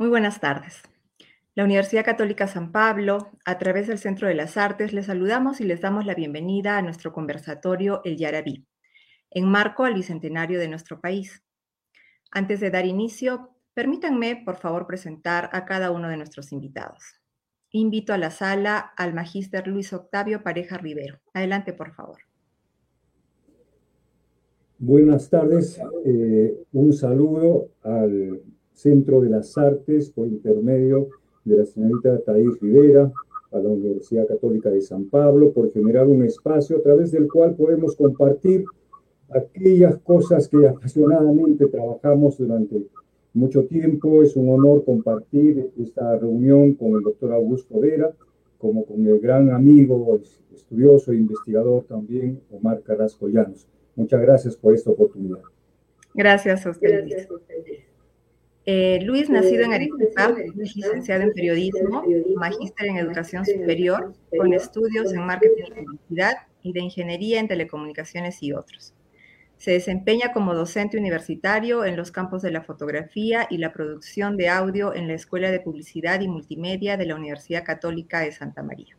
Muy buenas tardes. La Universidad Católica San Pablo, a través del Centro de las Artes, les saludamos y les damos la bienvenida a nuestro conversatorio El Yarabí, en marco al bicentenario de nuestro país. Antes de dar inicio, permítanme, por favor, presentar a cada uno de nuestros invitados. Invito a la sala al magíster Luis Octavio Pareja Rivero. Adelante, por favor. Buenas tardes. Eh, un saludo al Centro de las Artes por intermedio de la señorita Thais Rivera, a la Universidad Católica de San Pablo, por generar un espacio a través del cual podemos compartir aquellas cosas que apasionadamente trabajamos durante mucho tiempo. Es un honor compartir esta reunión con el doctor Augusto Vera, como con el gran amigo, estudioso e investigador también, Omar Carrasco Llanos. Muchas gracias por esta oportunidad. Gracias a usted. Eh, Luis, nacido en Arequipa, es licenciado en periodismo, magíster en educación superior, con estudios en marketing y publicidad y de ingeniería en telecomunicaciones y otros. Se desempeña como docente universitario en los campos de la fotografía y la producción de audio en la Escuela de Publicidad y Multimedia de la Universidad Católica de Santa María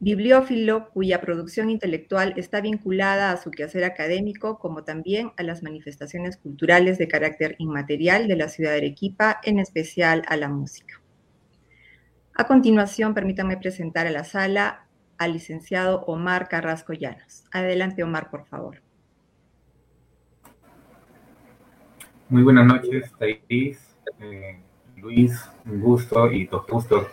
bibliófilo cuya producción intelectual está vinculada a su quehacer académico, como también a las manifestaciones culturales de carácter inmaterial de la ciudad de Arequipa, en especial a la música. A continuación, permítanme presentar a la sala al licenciado Omar Carrasco Llanos. Adelante, Omar, por favor. Muy buenas noches, eh, Luis, un gusto y dos gustos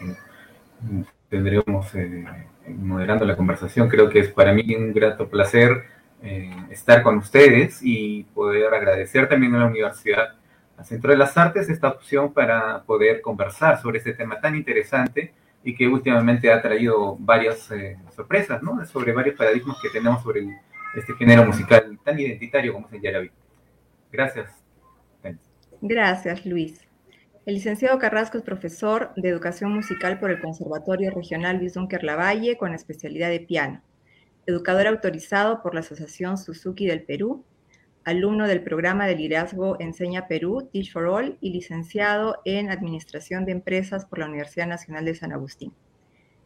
tendremos eh, moderando la conversación. Creo que es para mí un grato placer eh, estar con ustedes y poder agradecer también a la Universidad, Centro de las Artes, esta opción para poder conversar sobre este tema tan interesante y que últimamente ha traído varias eh, sorpresas, ¿no? Sobre varios paradigmas que tenemos sobre este género musical tan identitario como es el Yaraví. Gracias. Gracias, Luis. El licenciado Carrasco es profesor de educación musical por el Conservatorio Regional Dunker Lavalle con especialidad de piano, educador autorizado por la Asociación Suzuki del Perú, alumno del programa de liderazgo Enseña Perú, Teach for All, y licenciado en Administración de Empresas por la Universidad Nacional de San Agustín.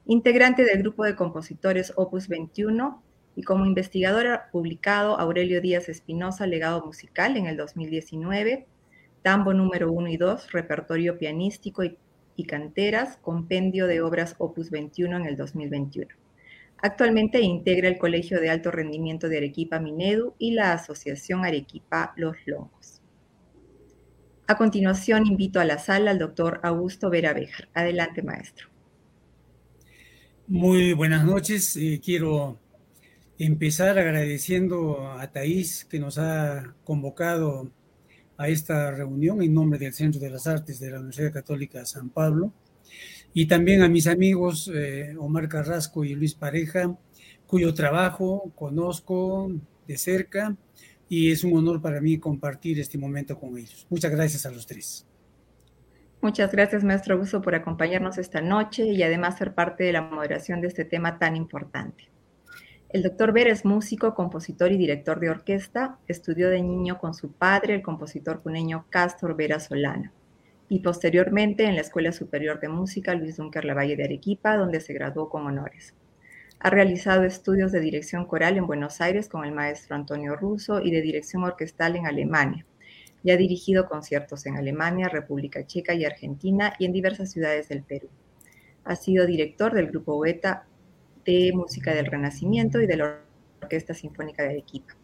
Integrante del grupo de compositores Opus 21 y como investigador publicado Aurelio Díaz Espinosa, Legado Musical en el 2019, Tambo número 1 y 2, Repertorio Pianístico y, Canteras, Compendio de Obras Opus 21 en el 2021. Actualmente integra el Colegio de Alto Rendimiento de Arequipa Minedu y la Asociación Arequipa Los Longos. A continuación, invito a la sala al doctor Augusto Vera Bejar. Adelante, maestro. Muy buenas noches. Eh, quiero empezar agradeciendo a Thais que nos ha convocado a esta reunión en nombre del Centro de las Artes de la Universidad Católica San Pablo y también a mis amigos eh, Omar Carrasco y Luis Pareja, cuyo trabajo conozco de cerca y es un honor para mí compartir este momento con ellos. Muchas gracias a los tres. Muchas gracias, maestro Augusto, por acompañarnos esta noche y además ser parte de la moderación de este tema tan importante. El doctor Vera es músico, compositor y director de orquesta. Estudió de niño con su padre, el compositor cuneño Castor Vera Solana, y posteriormente en la Escuela Superior de Música Luis Dunker Lavalle de Arequipa, donde se graduó con honores. Ha realizado estudios de dirección coral en Buenos Aires con el maestro Antonio Russo y de dirección orquestal en Alemania. Y ha dirigido conciertos en Alemania, República Checa y Argentina y en diversas ciudades del Perú. Ha sido director del grupo Beta de Música del Renacimiento y de la Orquesta Sinfónica de Arequipa.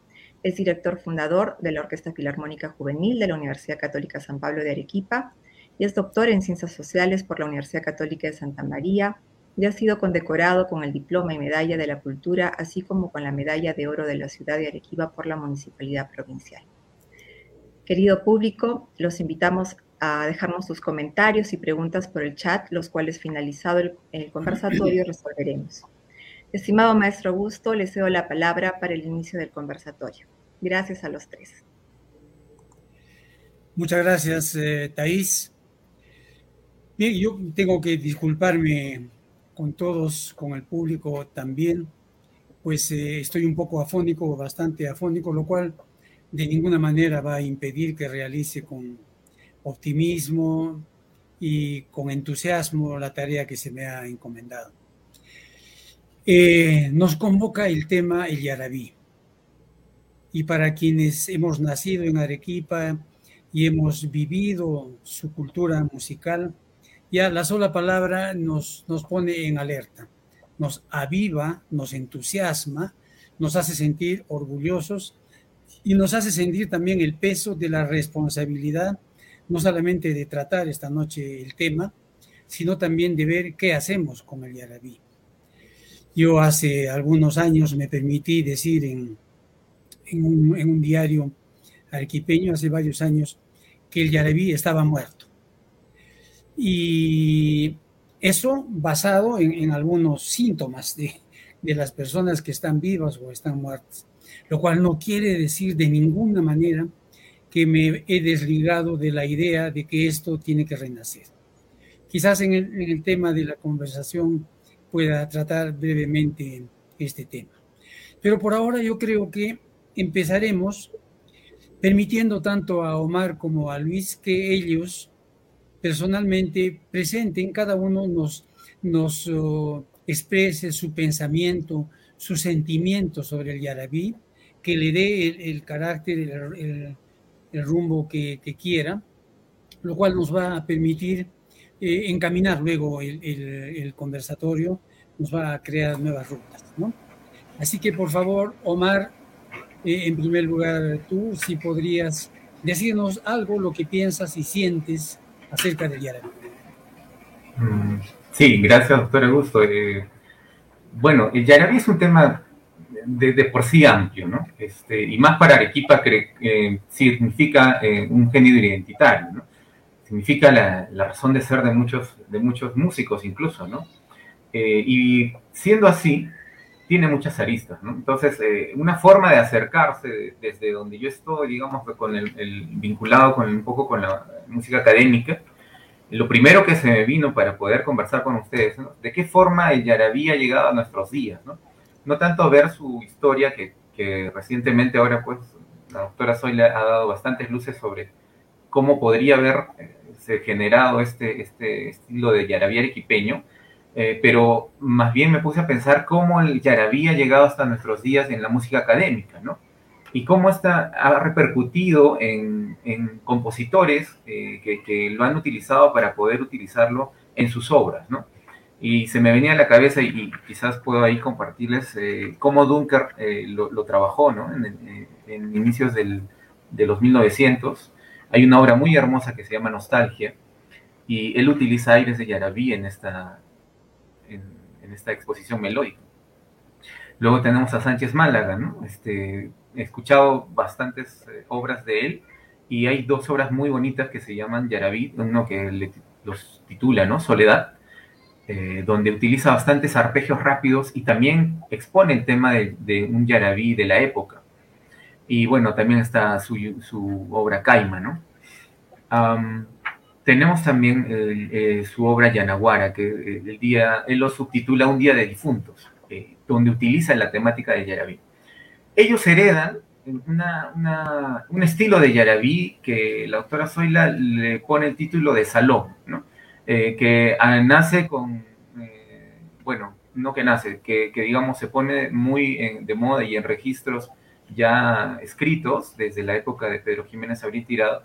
Es director fundador de la Orquesta Filarmónica Juvenil de la Universidad Católica San Pablo de Arequipa y es doctor en Ciencias Sociales por la Universidad Católica de Santa María y ha sido condecorado con el diploma y medalla de la cultura, así como con la medalla de oro de la ciudad de Arequipa por la Municipalidad Provincial. Querido público, los invitamos a dejarnos sus comentarios y preguntas por el chat, los cuales finalizado el, el conversatorio resolveremos. Estimado maestro Augusto, le cedo la palabra para el inicio del conversatorio. Gracias a los tres. Muchas gracias, eh. Bien, yo tengo que disculparme con todos, con el público también, pues eh, estoy un poco afónico, bastante afónico, lo cual de ninguna manera va a impedir que realice con optimismo y con entusiasmo la tarea que se me ha encomendado. Eh, nos convoca el tema el yarabí. Y para quienes hemos nacido en Arequipa y hemos vivido su cultura musical, ya la sola palabra nos, nos pone en alerta, nos aviva, nos entusiasma, nos hace sentir orgullosos y nos hace sentir también el peso de la responsabilidad, no solamente de tratar esta noche el tema, sino también de ver qué hacemos con el yarabí. Yo hace algunos años me permití decir en, en, un, en un diario arquipeño, hace varios años, que el yarabí estaba muerto. Y eso basado en, algunos síntomas de las personas que están vivas o están muertas lo cual no quiere decir de ninguna manera que me he desligado de la idea de que esto tiene que renacer. Quizás en el, tema de la conversación pueda tratar brevemente este tema. Pero por ahora yo creo que empezaremos permitiendo tanto a Omar como a Luis que ellos personalmente presenten, cada uno nos, nos oh, exprese su pensamiento, su sentimiento sobre el yarabí que le dé el, carácter, el, rumbo que, quiera, lo cual nos va a permitir eh, encaminar luego el, conversatorio, nos va a crear nuevas rutas. ¿no? Así que por favor, Omar, eh, en primer lugar tú, si podrías decirnos algo, lo que piensas y sientes acerca del Yarabí. Mm, sí, gracias, doctor Augusto. Eh, bueno, el Yarabí es un tema de, por sí amplio, ¿no? Este, y más para Arequipa que significa un género identitario, ¿no? Significa la, razón de ser de muchos, de muchos músicos incluso, ¿no? Eh, y siendo así, tiene muchas aristas, ¿no? Entonces, una forma de acercarse desde donde yo estoy, digamos, con el, vinculado con un poco con la música académica, lo primero que se me vino para poder conversar con ustedes, ¿no? ¿De qué forma el yarabí ha llegado a nuestros días, ¿no? no tanto ver su historia, que, recientemente ahora pues la doctora Soy ha dado bastantes luces sobre cómo podría haberse eh, generado este, este estilo de yarabí arequipeño, eh, pero más bien me puse a pensar cómo el yarabí ha llegado hasta nuestros días en la música académica, ¿no? Y cómo está, ha repercutido en, compositores eh, que, que, lo han utilizado para poder utilizarlo en sus obras, ¿no? y se me venía a la cabeza y, quizás puedo ahí compartirles eh, cómo Dunker lo, trabajó ¿no? en, eh, inicios del, de los 1900. Hay una obra muy hermosa que se llama Nostalgia y él utiliza aires de Yarabí en esta, en, esta exposición melódica. Luego tenemos a Sánchez Málaga, ¿no? Este, he escuchado bastantes obras de él y hay dos obras muy bonitas que se llaman Yarabí, uno que los titula, ¿no? Soledad, eh, donde utiliza bastantes arpegios rápidos y también expone el tema de, un yarabí de la época. Y bueno, también está su, obra Caima, ¿no? tenemos también eh, su obra Yanaguara, que eh, el día, él lo subtitula Un día de difuntos, donde utiliza la temática de yarabí. Ellos heredan un estilo de yarabí que la autora Zoila le pone el título de salón, ¿no? Eh, que ah, nace con, eh, bueno, no que nace, que, digamos se pone muy de moda y en registros ya escritos desde la época de Pedro Jiménez Abril Tirado,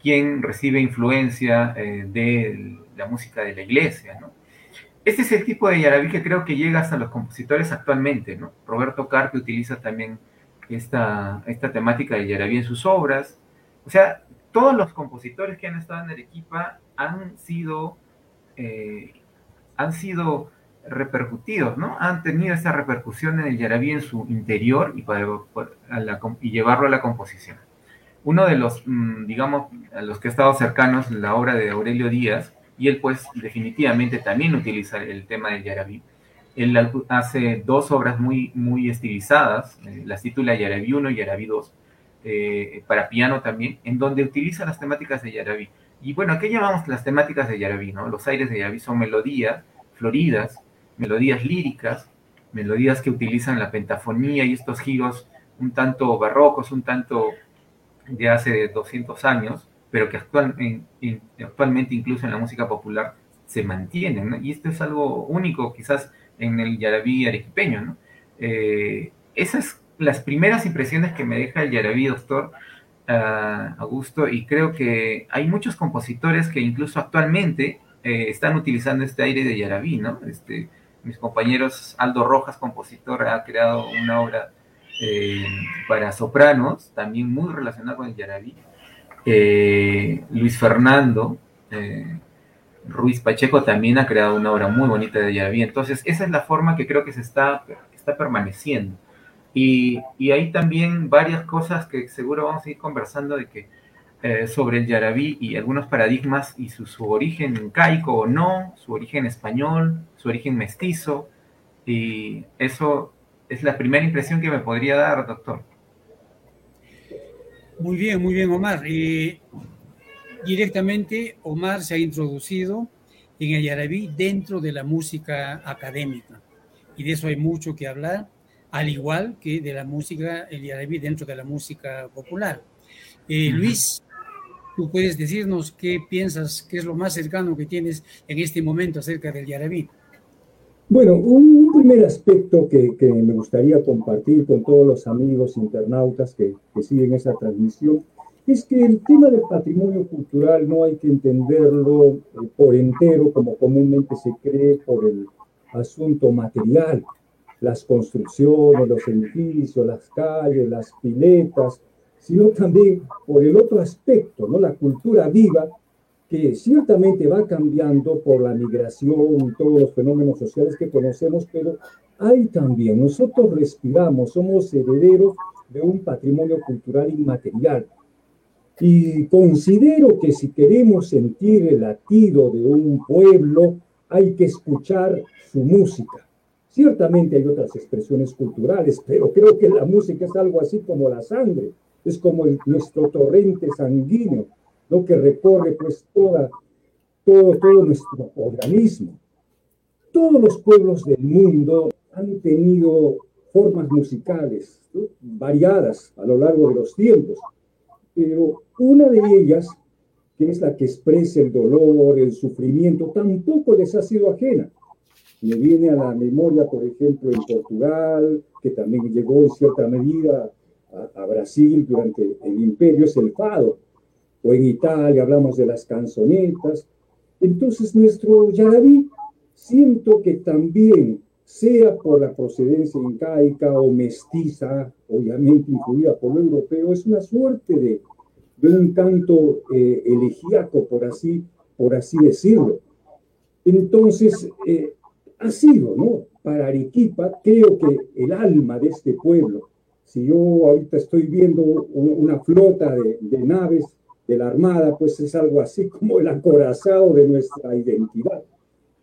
quien recibe influencia eh, de la música de la iglesia, ¿no? Este es el tipo de yarabí que creo que llega hasta los compositores actualmente, ¿no? Roberto Carpe utiliza también esta, esta temática de yarabí en sus obras. O sea, todos los compositores que han estado en Arequipa han sido, eh, han sido repercutidos, ¿no? Han tenido esa repercusión en el yarabí en su interior y, llevarlo a la composición. Uno de los, mm, digamos, a los que he estado cercanos, la obra de Aurelio Díaz, y él pues definitivamente también utiliza el tema del yarabí. Él hace dos obras muy, muy estilizadas, eh, las titula Yarabí 1 y Yarabí 2, eh, para piano también, en donde utiliza las temáticas de Yarabí. Y bueno, ¿qué llamamos las temáticas de Yarabí? ¿no? Los aires de Yarabí son melodías floridas, melodías líricas, melodías que utilizan la pentafonía y estos giros un tanto barrocos, un tanto de hace 200 años, pero que actual, actualmente incluso en la música popular se mantienen, y esto es algo único quizás en el yarabí arequipeño. ¿no? Eh, esas las primeras impresiones que me deja el yarabí, doctor uh, Augusto, y creo que hay muchos compositores que incluso actualmente eh, están utilizando este aire de yarabí, ¿no? Este, mis compañeros, Aldo Rojas, compositor, ha creado una obra eh, para sopranos, también muy relacionada con el yarabí. Eh, Luis Fernando Ruiz Pacheco también ha creado una obra muy bonita de yarabí. Entonces, esa es la forma que creo que se está, está permaneciendo. Y, y, hay también varias cosas que seguro vamos a ir conversando de que eh, sobre el yarabí y algunos paradigmas y su, su, origen incaico o no, su origen español, su origen mestizo. Y eso es la primera impresión que me podría dar, doctor. Muy bien, muy bien, Omar. Eh, directamente, Omar se ha introducido en el yarabí dentro de la música académica. Y de eso hay mucho que hablar al igual que de la música, el yarabí dentro de la música popular. Eh, Luis, tú puedes decirnos qué piensas, qué es lo más cercano que tienes en este momento acerca del yarabí. Bueno, un primer aspecto que, que, me gustaría compartir con todos los amigos internautas que, que siguen esa transmisión es que el tema del patrimonio cultural no hay que entenderlo eh, por entero como comúnmente se cree por el asunto material las construcciones, los edificios, las calles, las piletas, sino también por el otro aspecto, ¿no? la cultura viva, que ciertamente va cambiando por la migración todos los fenómenos sociales que conocemos, pero hay también, nosotros respiramos, somos herederos de un patrimonio cultural inmaterial. Y considero que si queremos sentir el latido de un pueblo, hay que escuchar su música. Ciertamente hay otras expresiones culturales, pero creo que la música es algo así como la sangre, es como nuestro torrente sanguíneo, lo que recorre pues toda, todo, nuestro organismo. Todos los pueblos del mundo han tenido formas musicales variadas a lo largo de los tiempos, pero una de ellas, que es la que expresa el dolor, el sufrimiento, tampoco les ha sido ajena. Me viene a la memoria, por ejemplo, en Portugal, que también llegó en cierta medida a, Brasil durante el imperio, es el fado. O en Italia hablamos de las canzonetas. Entonces nuestro yarabí siento que también, sea por la procedencia incaica o mestiza, obviamente influida por lo europeo, es una suerte de, de un canto eh, elegíaco, por así, por así decirlo. Entonces, eh, ha sido, ¿no? Para Arequipa, creo que el alma de este pueblo, si yo ahorita estoy viendo una flota de, naves de la Armada, pues es algo así como el acorazado de nuestra identidad,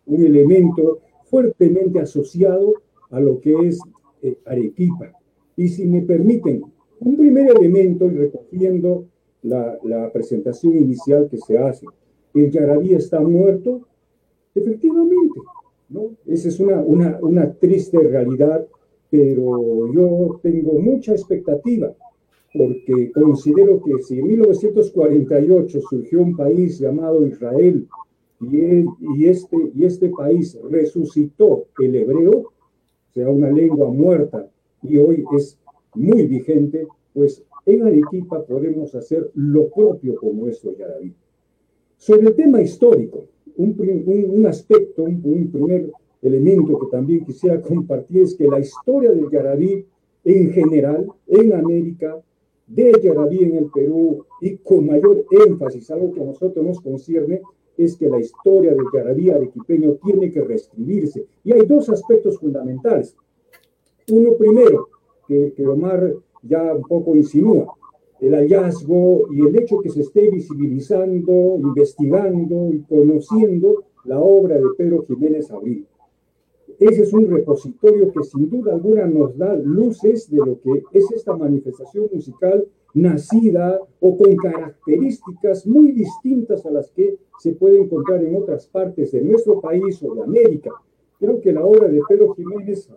un elemento fuertemente asociado a lo que es eh, Arequipa. Y si me permiten, un primer elemento, y recogiendo la, presentación inicial que se hace, el Yarabí está muerto, efectivamente, esa es una, una, una triste realidad, pero yo tengo mucha expectativa porque considero que si en 1948 surgió un país llamado Israel y, y, este, y este país resucitó el hebreo, o sea, una lengua muerta, y hoy es muy vigente, pues en Arequipa podemos hacer lo propio con nuestro Yaraví. Sobre el tema histórico, un, aspecto, un, primer elemento que también quisiera compartir es que la historia del Yarabí en general, en América, del Yarabí en el Perú y con mayor énfasis, algo que a nosotros nos concierne, es que la historia del Yarabí arequipeño tiene que reescribirse. Y hay dos aspectos fundamentales. Uno primero, que, que Omar ya un poco insinúa, el hallazgo y el hecho que se esté visibilizando, investigando y conociendo la obra de Pedro Jiménez Abril. Ese es un repositorio que sin duda alguna nos da luces de lo que es esta manifestación musical nacida o con características muy distintas a las que se puede encontrar en otras partes de nuestro país o de América. Creo que la obra de Pedro Jiménez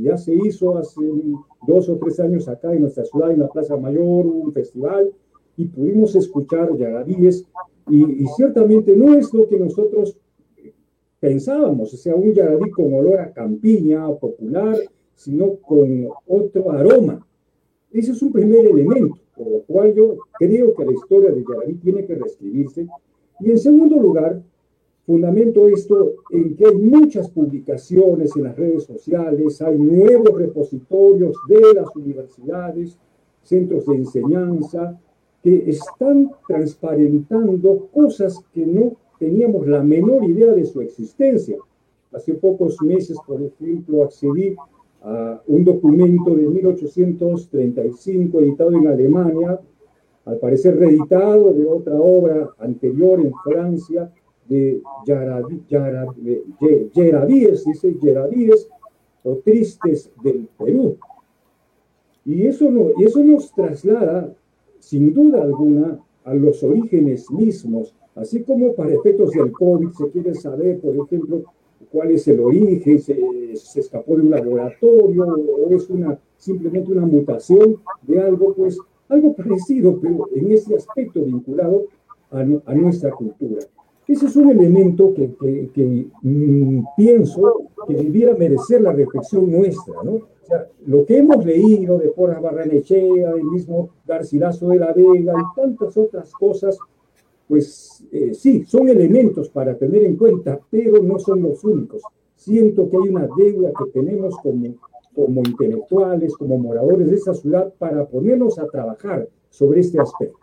ya se hizo hace dos o tres años acá en nuestra ciudad, en la Plaza Mayor, un festival, y pudimos escuchar yarabíes y, y, ciertamente no es lo que nosotros pensábamos, o sea, un yarabí con olor a campiña popular, sino con otro aroma. Ese es un primer elemento, por lo cual yo creo que la historia de yarabí tiene que reescribirse. Y en segundo lugar, fundamento esto en que hay muchas publicaciones en las redes sociales, hay nuevos repositorios de las universidades, centros de enseñanza, que están transparentando cosas que no teníamos la menor idea de su existencia. Hace pocos meses, por ejemplo, accedí a un documento de 1835 editado en Alemania, al parecer reeditado de otra obra anterior en Francia, de Yarabíes, dice Yarabíes, o Tristes del Perú. Y eso, no, eso nos traslada, sin duda alguna, a los orígenes mismos, así como para efectos del COVID se quiere saber, por ejemplo, cuál es el origen, se, se escapó de un laboratorio o es una, simplemente una mutación de algo, pues algo parecido, pero en ese aspecto vinculado a, a nuestra cultura. Ese es un elemento que, que, mm, pienso que debiera merecer la reflexión nuestra, ¿no? O sea, lo que hemos leído de Porra Barranechea, el mismo Garcilaso de la Vega y tantas otras cosas, pues eh, sí, son elementos para tener en cuenta, pero no son los únicos. Siento que hay una deuda que tenemos como, como intelectuales, como moradores de esta ciudad, para ponernos a trabajar sobre este aspecto.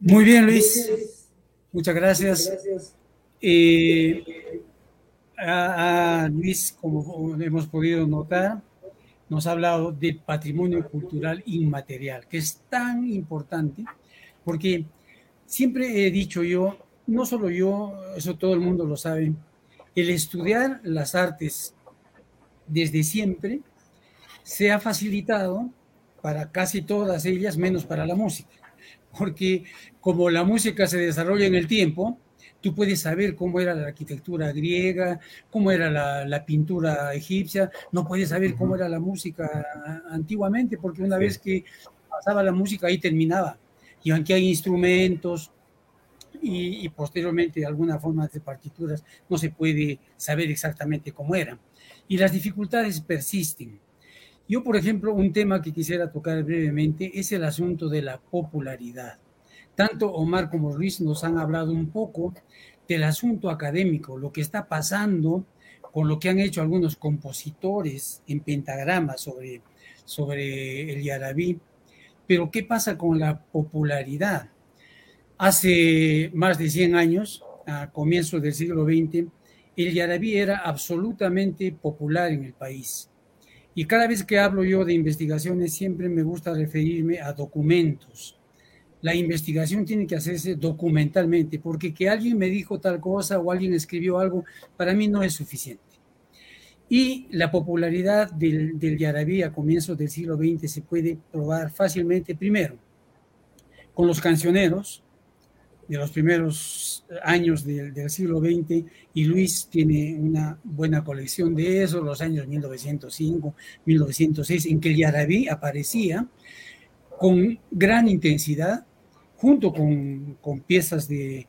Muy bien, Luis. Muchas gracias. Eh, a, Luis, como hemos podido notar, nos ha hablado del patrimonio cultural inmaterial, que es tan importante, porque siempre he dicho yo, no solo yo, eso todo el mundo lo sabe, el estudiar las artes desde siempre se ha facilitado para casi todas ellas, menos para la música. Porque como la música se desarrolla en el tiempo, tú puedes saber cómo era la arquitectura griega, cómo era la, pintura egipcia, no puedes saber cómo era la música antiguamente, porque una vez que pasaba la música ahí terminaba. Y aunque hay instrumentos y, y, posteriormente alguna forma de partituras, no se puede saber exactamente cómo eran. Y las dificultades persisten. Yo, por ejemplo, un tema que quisiera tocar brevemente es el asunto de la popularidad. Tanto Omar como Luis nos han hablado un poco del asunto académico, lo que está pasando con lo que han hecho algunos compositores en pentagrama sobre, sobre el yarabí. Pero ¿qué pasa con la popularidad? Hace más de 100 años, a comienzos del siglo XX, el yarabí era absolutamente popular en el país y cada vez que hablo yo de investigaciones, siempre me gusta referirme a documentos. La investigación tiene que hacerse documentalmente, porque que alguien me dijo tal cosa o alguien escribió algo, para mí no es suficiente. Y la popularidad del, del yarabí a comienzos del siglo XX se puede probar fácilmente, primero, con los cancioneros, de los primeros años del, del, siglo XX y Luis tiene una buena colección de eso, los años 1905, 1906, en que el yarabí aparecía con gran intensidad, junto con, con piezas de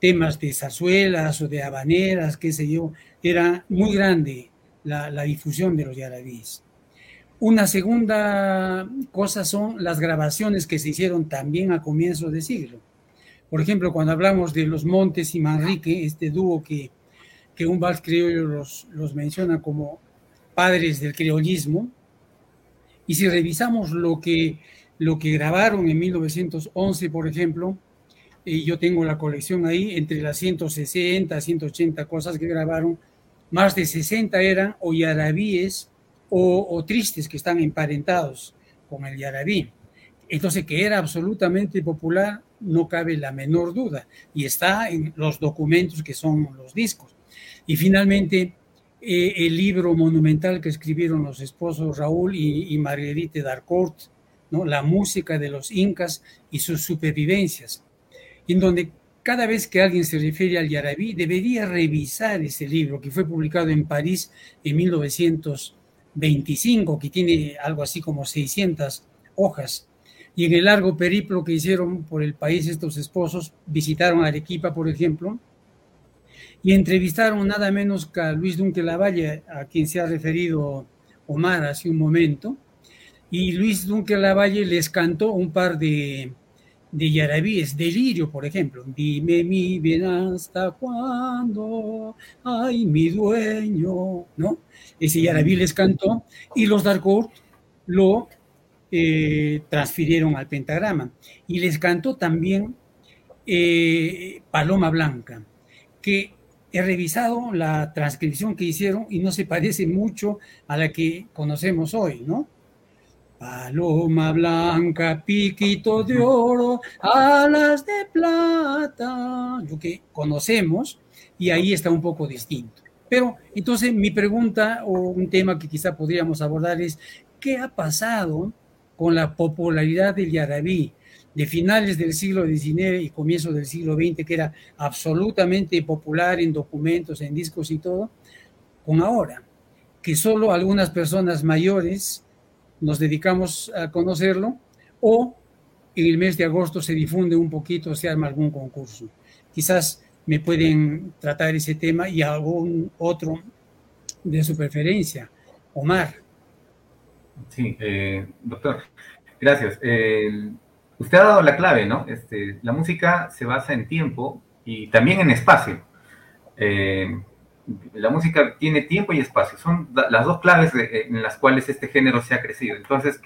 temas de zarzuelas o de habaneras, qué sé yo, era muy grande la, difusión de los yarabíes. Una segunda cosa son las grabaciones que se hicieron también a comienzos de siglo por ejemplo, cuando hablamos de los Montes y Manrique, este dúo que, que un vals criollo los, los menciona como padres del criollismo, y si revisamos lo que, lo que grabaron en 1911, por ejemplo, y yo tengo la colección ahí, entre las 160, 180 cosas que grabaron, más de 60 eran o yarabíes o, tristes que están emparentados con el yarabí. Entonces, que era absolutamente popular, no cabe la menor duda, y está en los documentos que son los discos. Y finalmente, eh, el libro monumental que escribieron los esposos Raúl y, y Marguerite Darcourt, ¿no? La música de los incas y sus supervivencias, en donde cada vez que alguien se refiere al yarabí, debería revisar ese libro que fue publicado en París en 1925, que tiene algo así como 600 hojas. Y en el largo periplo que hicieron por el país estos esposos, visitaron Arequipa, por ejemplo, y entrevistaron nada menos que a Luis Dunque Lavalle, a quien se ha referido Omar hace un momento, y Luis Dunque Lavalle les cantó un par de, de yarabíes, Delirio, por ejemplo, dime mi bien hasta cuándo, ay mi dueño, ¿no? Ese yarabí les cantó, y los Darkourt lo eh, transfirieron al pentagrama, y les cantó también eh, Paloma Blanca, que he revisado la transcripción que hicieron y no se parece mucho a la que conocemos hoy, ¿no? Paloma blanca, piquito de oro, alas de plata, lo que conocemos, y ahí está un poco distinto. Pero entonces mi pregunta o un tema que quizá podríamos abordar es, ¿qué ha pasado con la popularidad del yarabí? de finales del siglo XIX y comienzo del siglo XX, que era absolutamente popular en documentos, en discos y todo, con ahora, que solo algunas personas mayores nos dedicamos a conocerlo, o en el mes de agosto se difunde un poquito, se arma algún concurso. Quizás me pueden tratar ese tema y algún otro de su preferencia. Omar. Sí, eh, doctor, gracias. Usted ha dado la clave, ¿no? Este, la música se basa en tiempo y también en espacio. Eh, la música tiene tiempo y espacio. Son las dos claves en las cuales este género se ha crecido. Entonces,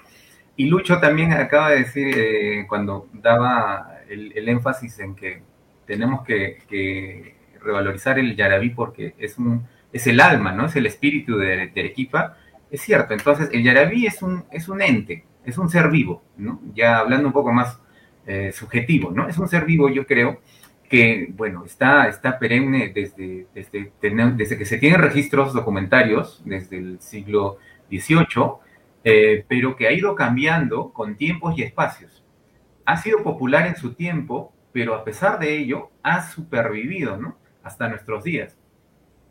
y Lucho también acaba de decir eh, cuando daba el, énfasis en que tenemos que, revalorizar el yarabí porque es, un, es el alma, ¿no? Es el espíritu de, de. Es cierto, entonces el yarabí es un, es un ente, es un ser vivo, ¿no? Ya hablando un poco más eh, subjetivo, ¿no? Es un ser vivo, yo creo, que, bueno, está, está perenne desde, desde, que se tienen registros documentarios, desde el siglo XVIII, eh, pero que ha ido cambiando con tiempos y espacios. Ha sido popular en su tiempo, pero a pesar de ello, ha supervivido, ¿no? Hasta nuestros días.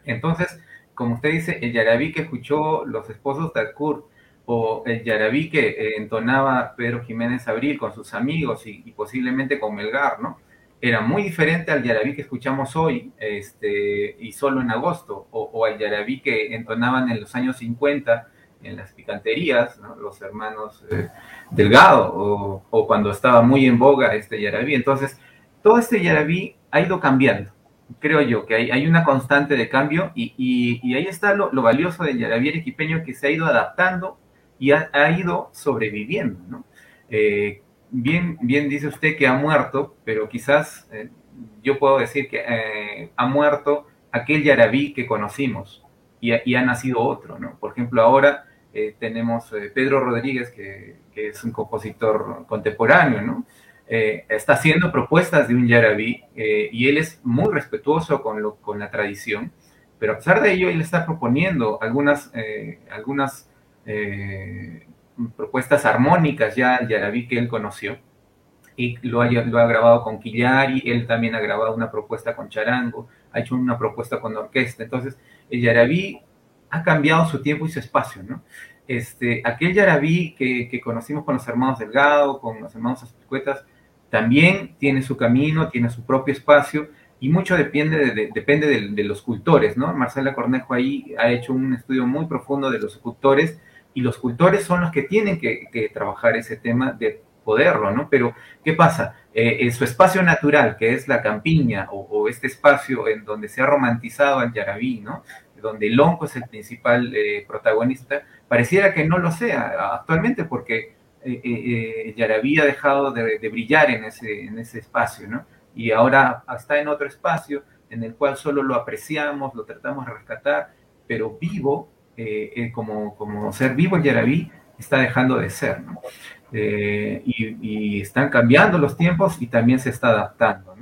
Entonces, como usted dice, el yarabí que escuchó los esposos de Alcourt o el yarabí que eh, entonaba Pedro Jiménez Abril con sus amigos y, posiblemente con Melgar, ¿no? Era muy diferente al yarabí que escuchamos hoy este, y solo en agosto, o, al yarabí que entonaban en los años 50 en las picanterías, los hermanos eh, Delgado, o, cuando estaba muy en boga este yarabí. Entonces, todo este yarabí ha ido cambiando. Creo yo que hay, una constante de cambio y, ahí está lo, valioso del yarabí equipeño que se ha ido adaptando y ha, ido sobreviviendo, ¿no? Eh, bien, bien dice usted que ha muerto, pero quizás eh, yo puedo decir que eh, ha muerto aquel Yarabí que conocimos y, ha nacido otro, ¿no? Por ejemplo, ahora tenemos Pedro Rodríguez, que, es un compositor contemporáneo, ¿no? está haciendo propuestas de un Yarabí y él es muy respetuoso con, lo, con la tradición, pero a pesar de ello, él está proponiendo algunas, algunas eh, propuestas armónicas ya al Yarabí que él conoció y lo ha, lo ha grabado con Quillari, él también ha grabado una propuesta con charango, ha hecho una propuesta con orquesta, entonces el Yarabí ha cambiado su tiempo y su espacio, ¿no? Este, aquel Yarabí que, que conocimos con los hermanos Delgado, con los hermanos Aspicuetas, también tiene su camino, tiene su propio espacio, y mucho depende de, depende de, los cultores, ¿no? Marcela Cornejo ahí ha hecho un estudio muy profundo de los cultores y los cultores son los que tienen que, trabajar ese tema de poderlo, ¿no? Pero, ¿qué pasa? Eh, en su espacio natural, que es la campiña o, este espacio en donde se ha romantizado al yarabí, ¿no? Donde el onco es el principal eh, protagonista, pareciera que no lo sea actualmente porque eh, el yarabí ha dejado de, brillar en ese, en ese espacio, ¿no? Y ahora está en otro espacio en el cual solo lo apreciamos, lo tratamos de rescatar, pero vivo eh, eh, como, como, ser vivo el Yarabí está dejando de ser, eh, y, están cambiando los tiempos y también se está adaptando,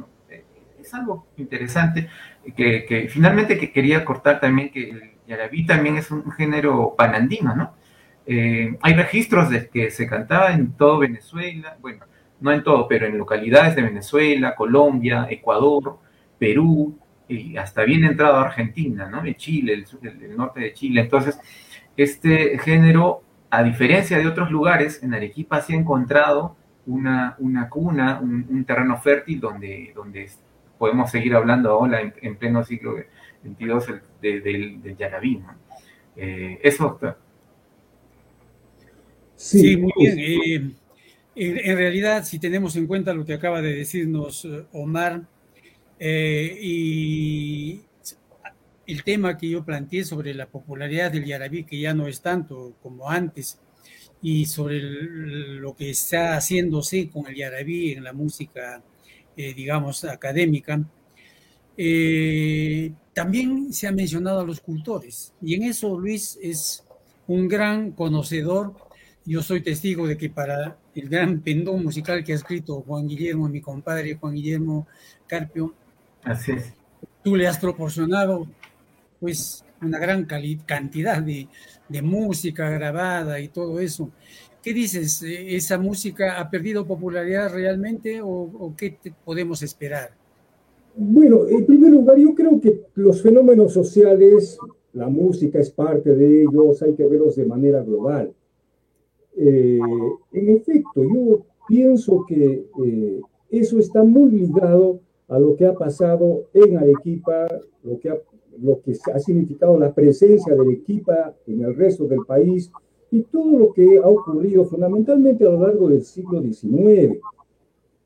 es algo interesante que, finalmente que quería cortar también que el Yarabí también es un género panandino, ¿no? hay registros de que se cantaba en todo Venezuela, bueno, no en todo, pero en localidades de Venezuela, Colombia, Ecuador, Perú, y hasta bien entrado a Argentina, ¿no? De Chile, el, norte de Chile. Entonces, este género, a diferencia de otros lugares, en Arequipa se ha encontrado una, una cuna, un, terreno fértil donde, donde podemos seguir hablando ahora en, pleno siglo XXII del de, yarabí. Eh, eso. Sí, muy bien. Eh, en, realidad, si tenemos en cuenta lo que acaba de decirnos eh, y el tema que yo planteé sobre la popularidad del yarabí, que ya no es tanto como antes, y sobre lo que está haciéndose con el yarabí en la música, eh, digamos, académica, eh, también se ha mencionado a los cultores. Y en eso Luis es un gran conocedor. Yo soy testigo de que para el gran pendón musical que ha escrito Juan Guillermo, mi compadre Juan Guillermo Carpio, Así es. tú le has proporcionado pues una gran cantidad de, música grabada y todo eso. ¿Qué dices? ¿Esa música ha perdido popularidad realmente o, qué podemos esperar? Bueno, en primer lugar, yo creo que los fenómenos sociales, la música es parte de ellos, hay que verlos de manera global. Eh, en efecto, yo pienso que eh, eso está muy ligado a lo que ha pasado en Arequipa, lo que ha lo que ha significado la presencia del equipo en el resto del país y todo lo que ha ocurrido fundamentalmente a lo largo del siglo XIX.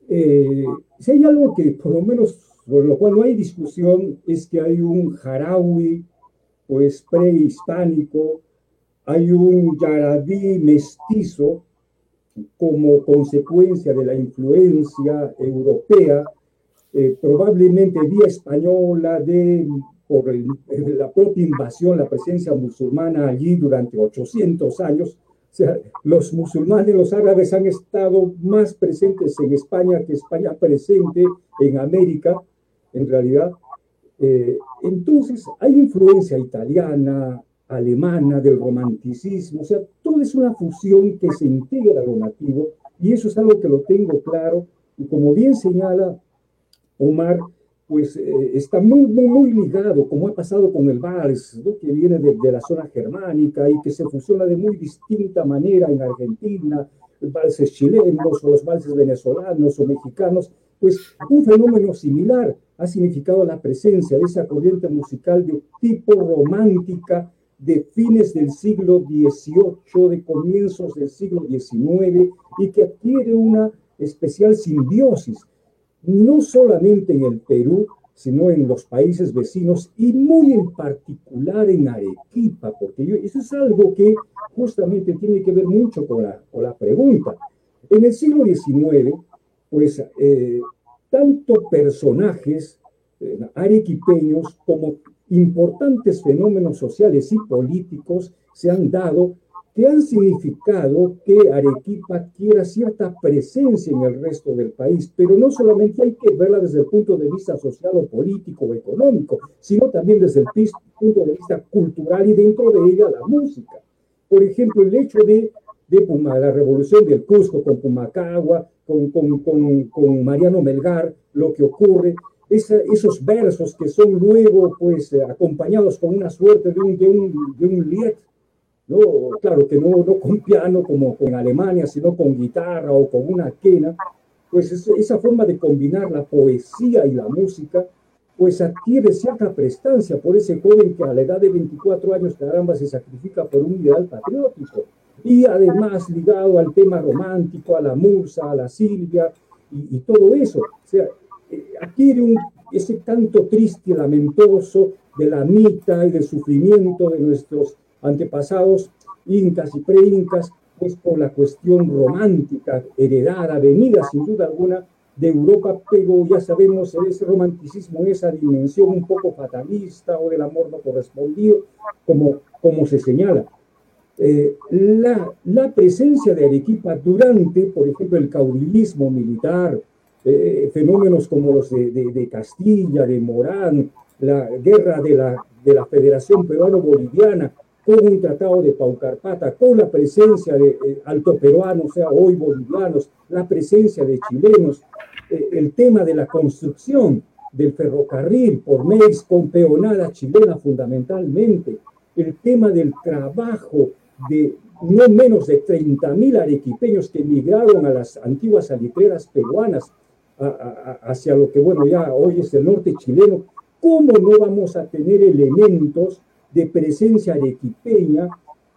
Eh, si hay algo que por lo menos por lo cual no hay discusión es que hay un jarawi pues prehispánico, hay un yarabí mestizo como consecuencia de la influencia europea, eh, probablemente vía española, de por la propia invasión, la presencia musulmana allí durante 800 años. O sea, los musulmanes, los árabes han estado más presentes en España que España presente en América, en realidad. Eh, entonces, hay influencia italiana, alemana, del romanticismo, o sea, todo es una fusión que se integra a lo nativo, y eso es algo que lo tengo claro, y como bien señala Omar, pues eh, está muy, muy, muy ligado, como ha pasado con el vals, que viene de, la zona germánica y que se fusiona de muy distinta manera en Argentina, valses chilenos o los valses venezolanos o mexicanos, pues un fenómeno similar ha significado la presencia de esa corriente musical de tipo romántica de fines del siglo XVIII, de comienzos del siglo XIX, y que adquiere una especial simbiosis no solamente en el Perú, sino en los países vecinos y muy en particular en Arequipa, porque eso es algo que justamente tiene que ver mucho con la, con la pregunta. En el siglo XIX, pues eh, tanto personajes eh, arequipeños como importantes fenómenos sociales y políticos se han dado que han significado que Arequipa adquiera cierta presencia en el resto del país, pero no solamente hay que verla desde el punto de vista social o político o económico, sino también desde el punto de vista cultural y dentro de ella la música. Por ejemplo, el hecho de, de Puma, la revolución del Cusco con Pumacagua, con, con, con, con Mariano Melgar, lo que ocurre, esos versos que son luego pues acompañados con una suerte de un, de un, de un lied no, claro que no, no con piano como con Alemania, sino con guitarra o con una quena, pues esa forma de combinar la poesía y la música, pues adquiere cierta prestancia por ese joven que a la edad de 24 años, caramba, se sacrifica por un ideal patriótico. Y además ligado al tema romántico, a la musa, a la Silvia y, todo eso. O sea, eh, adquiere ese canto triste y lamentoso de la mitad y del sufrimiento de nuestros antepasados incas y pre-incas, pues por la cuestión romántica heredada, venida sin duda alguna de Europa, pero ya sabemos ese romanticismo, esa dimensión un poco fatalista o del amor no correspondido, como, como se señala. Eh, la, la, presencia de Arequipa durante, por ejemplo, el caudillismo militar, eh, fenómenos como los de, de, Castilla, de Morán, la guerra de la, de la Federación Peruano-Boliviana, con un tratado de Paucarpata, con la presencia de eh, alto peruanos, o sea, hoy bolivianos, la presencia de chilenos, eh, el tema de la construcción del ferrocarril por MEX con peonada chilena fundamentalmente, el tema del trabajo de no menos de 30.000 arequipeños que emigraron a las antiguas salitreras peruanas hacia lo que, bueno, ya hoy es el norte chileno, ¿cómo no vamos a tener elementos de presencia arequipeña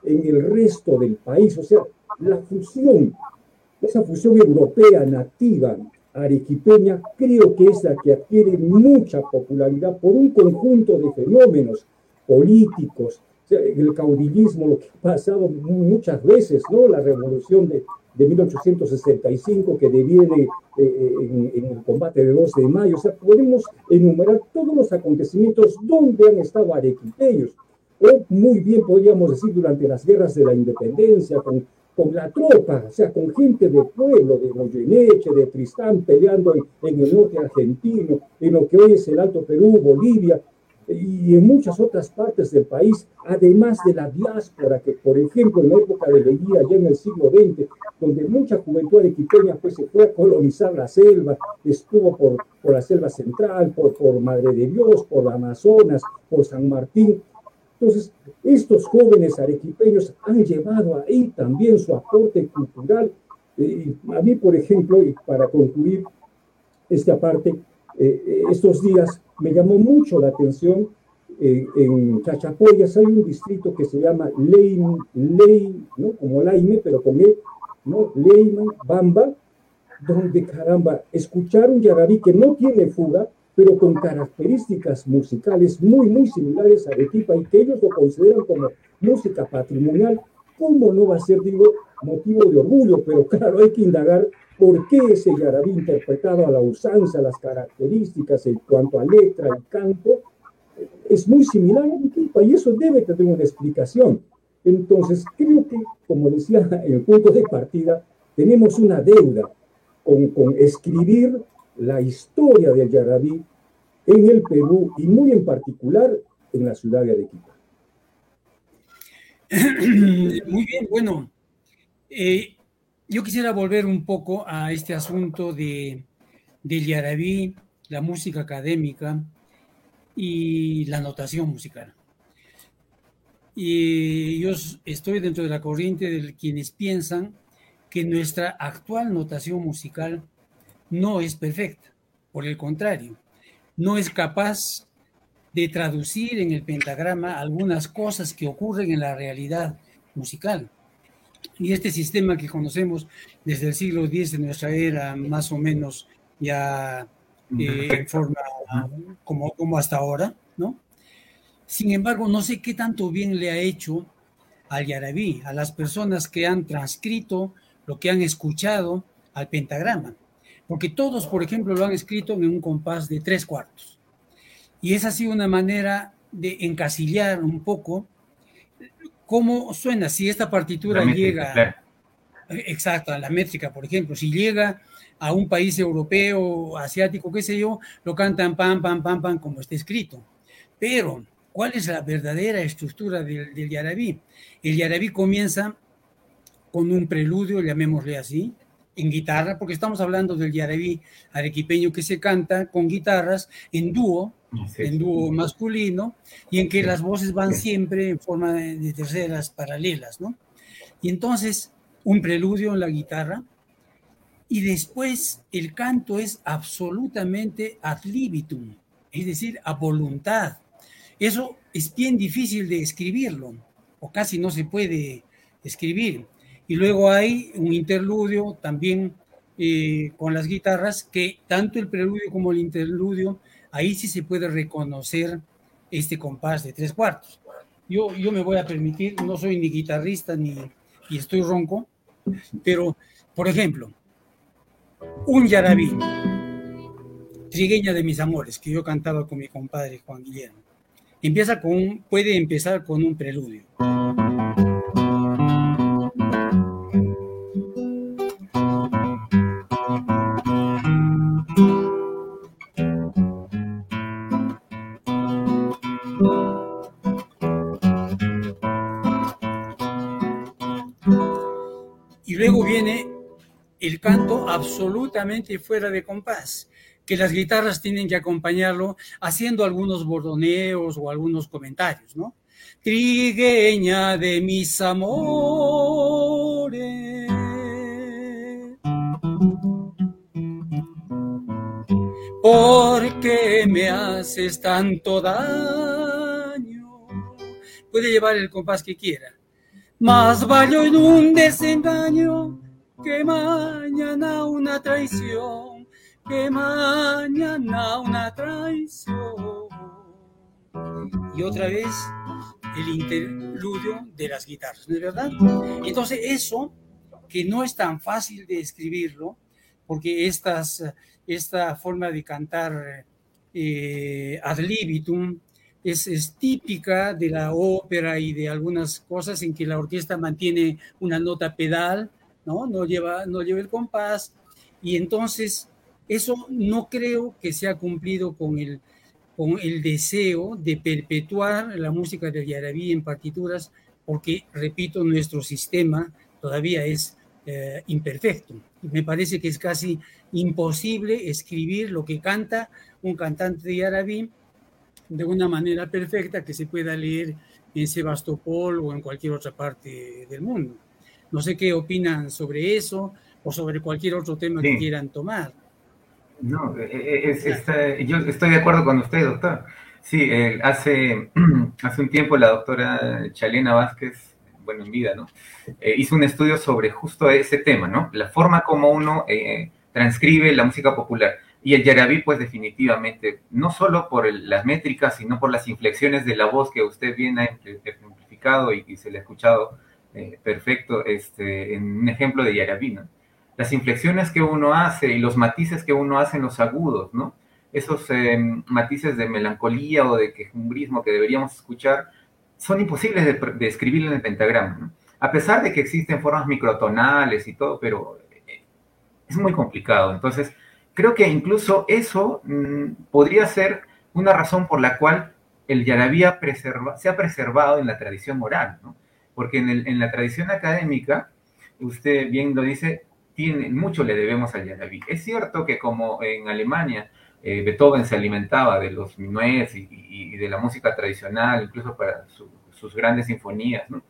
en el resto del país? O sea, la fusión, esa fusión europea nativa arequipeña, creo que es la que adquiere mucha popularidad por un conjunto de fenómenos políticos, el caudillismo, lo que ha pasado muchas veces, ¿no? La revolución de, de 1865 que deviene eh, en, en, el combate de 2 de mayo. O sea, podemos enumerar todos los acontecimientos donde han estado arequipeños. O muy bien podríamos decir durante las guerras de la independencia, con, con la tropa, o sea, con gente de pueblo, de Goyeneche, de Tristán, peleando en, en el norte argentino, en lo que hoy es el Alto Perú, Bolivia, y en muchas otras partes del país, además de la diáspora, que por ejemplo en la época de Leguía, ya en el siglo XX, donde mucha juventud arequipeña pues, se fue a colonizar la selva, estuvo por, por la selva central, por, por Madre de Dios, por Amazonas, por San Martín. Entonces, estos jóvenes arequipeños han llevado ahí también su aporte cultural. Eh, a mí, por ejemplo, y para concluir esta parte, eh, eh, estos días me llamó mucho la atención. Eh, en Chachapoyas hay un distrito que se llama Ley, Ley ¿no? como Laime, pero con E, ¿no? Leima, Bamba, donde caramba, escuchar un yarabí que no tiene fuga, pero con características musicales muy, muy similares a Arequipa y que ellos lo consideran como música patrimonial, ¿cómo no va a ser, digo, motivo de orgullo? Pero claro, hay que indagar ¿Por qué ese yarabí interpretado a la usanza, las características en cuanto a letra y canto, es muy similar a Arequipa y eso debe tener una explicación? Entonces, creo que, como decía en el punto de partida, tenemos una deuda con, con escribir la historia del yarabí en el Perú y muy en particular en la ciudad de Arequipa. Muy bien, bueno, eh, yo quisiera volver un poco a este asunto de, del yarabí, la música académica y la notación musical. Y yo estoy dentro de la corriente de quienes piensan que nuestra actual notación musical no es perfecta. Por el contrario, no es capaz de traducir en el pentagrama algunas cosas que ocurren en la realidad musical. Y este sistema que conocemos desde el siglo X de nuestra era, más o menos ya eh, en forma como, como hasta ahora, ¿no? Sin embargo, no sé qué tanto bien le ha hecho al yarabí, a las personas que han transcrito lo que han escuchado al pentagrama. Porque todos, por ejemplo, lo han escrito en un compás de tres cuartos. Y es así una manera de encasillar un poco ¿Cómo suena? Si esta partitura llega, exacto, a la métrica, por ejemplo, si llega a un país europeo, asiático, qué sé yo, lo cantan pam, pam, pam, pam, como está escrito. Pero, ¿cuál es la verdadera estructura del, del yarabí? El yarabí comienza con un preludio, llamémosle así, en guitarra, porque estamos hablando del yarabí arequipeño que se canta con guitarras en dúo, en dúo masculino, y en que las voces van siempre en forma de, terceras paralelas, ¿no? Y entonces, un preludio en la guitarra, y después el canto es absolutamente ad libitum, es decir, a voluntad. Eso es bien difícil de escribirlo, o casi no se puede escribir. Y luego hay un interludio también eh, con las guitarras, que tanto el preludio como el interludio ahí sí se puede reconocer este compás de tres cuartos. Yo, yo me voy a permitir, no soy ni guitarrista ni y estoy ronco, pero, por ejemplo, un yarabí, trigueña de mis amores, que yo cantaba con mi compadre Juan Guillermo, empieza con puede empezar con un preludio. Luego viene el canto absolutamente fuera de compás, que las guitarras tienen que acompañarlo haciendo algunos bordoneos o algunos comentarios, ¿no? trigueña de mis amores. ¿Por qué me haces tanto daño? Puede llevar el compás que quiera. Más valió en un desengaño que mañana una traición, que mañana una traición. Y otra vez el interludio de las guitarras, ¿no es verdad? Entonces eso, que no es tan fácil de escribirlo, porque estas, esta forma de cantar eh, ad libitum es, típica de la ópera y de algunas cosas en que la orquesta mantiene una nota pedal ¿no? No lleva, no lleva el compás y entonces eso no creo que sea cumplido con el, con el deseo de perpetuar la música de Yarabí en partituras, porque, repito, nuestro sistema todavía es eh, imperfecto. Me parece que es casi imposible escribir lo que canta un cantante de Yarabí de una manera perfecta que se pueda leer en Sebastopol o en cualquier otra parte del mundo. No sé qué opinan sobre eso o sobre cualquier otro tema que quieran tomar. No, eh, eh, es, yo estoy de acuerdo con usted, doctor. Sí, eh, hace, hace un tiempo la doctora Chalena Vázquez, bueno, en vida, ¿no? hizo un estudio sobre justo ese tema, ¿no? La forma como uno transcribe la música popular. Y el yarabí, pues definitivamente, no solo por las métricas, sino por las inflexiones de la voz que usted bien ha ejemplificado y, se le ha escuchado eh, perfecto este, en un ejemplo de Yarabí, Las inflexiones que uno hace y los matices que uno hace en los agudos, ¿no? Esos em, matices de melancolía o de quejumbrismo que deberíamos escuchar son imposibles de, escribir en el pentagrama, A pesar de que existen formas microtonales y todo, pero eh, es muy complicado. Entonces, creo que incluso eso mm, podría ser una razón por la cual el yarabí se ha preservado en la tradición oral, ¿no? porque en, la tradición académica, usted bien lo dice, tiene, mucho le debemos al Yarabí. Es cierto que como en Alemania eh, Beethoven se alimentaba de los minuets y, de la música tradicional, incluso para sus grandes sinfonías, ¿no?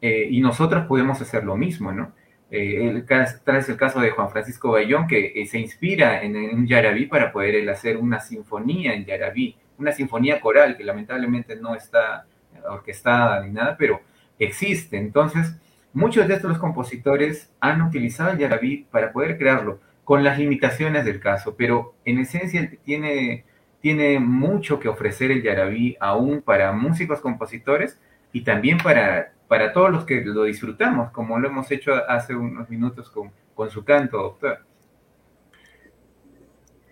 Eh, y nosotros podemos hacer lo mismo, ¿no? Eh, el, caso de Juan Francisco Bayón, que se inspira en, un Yarabí para poder hacer una sinfonía en Yarabí, una sinfonía coral que lamentablemente no está orquestada ni nada, pero existe. Entonces, muchos de estos compositores han utilizado el yarabí para poder crearlo, con las limitaciones del caso, pero en esencia tiene, tiene mucho que ofrecer el yarabí aún para músicos compositores y también para, para todos los que lo disfrutamos, como lo hemos hecho hace unos minutos con, con su canto, doctor.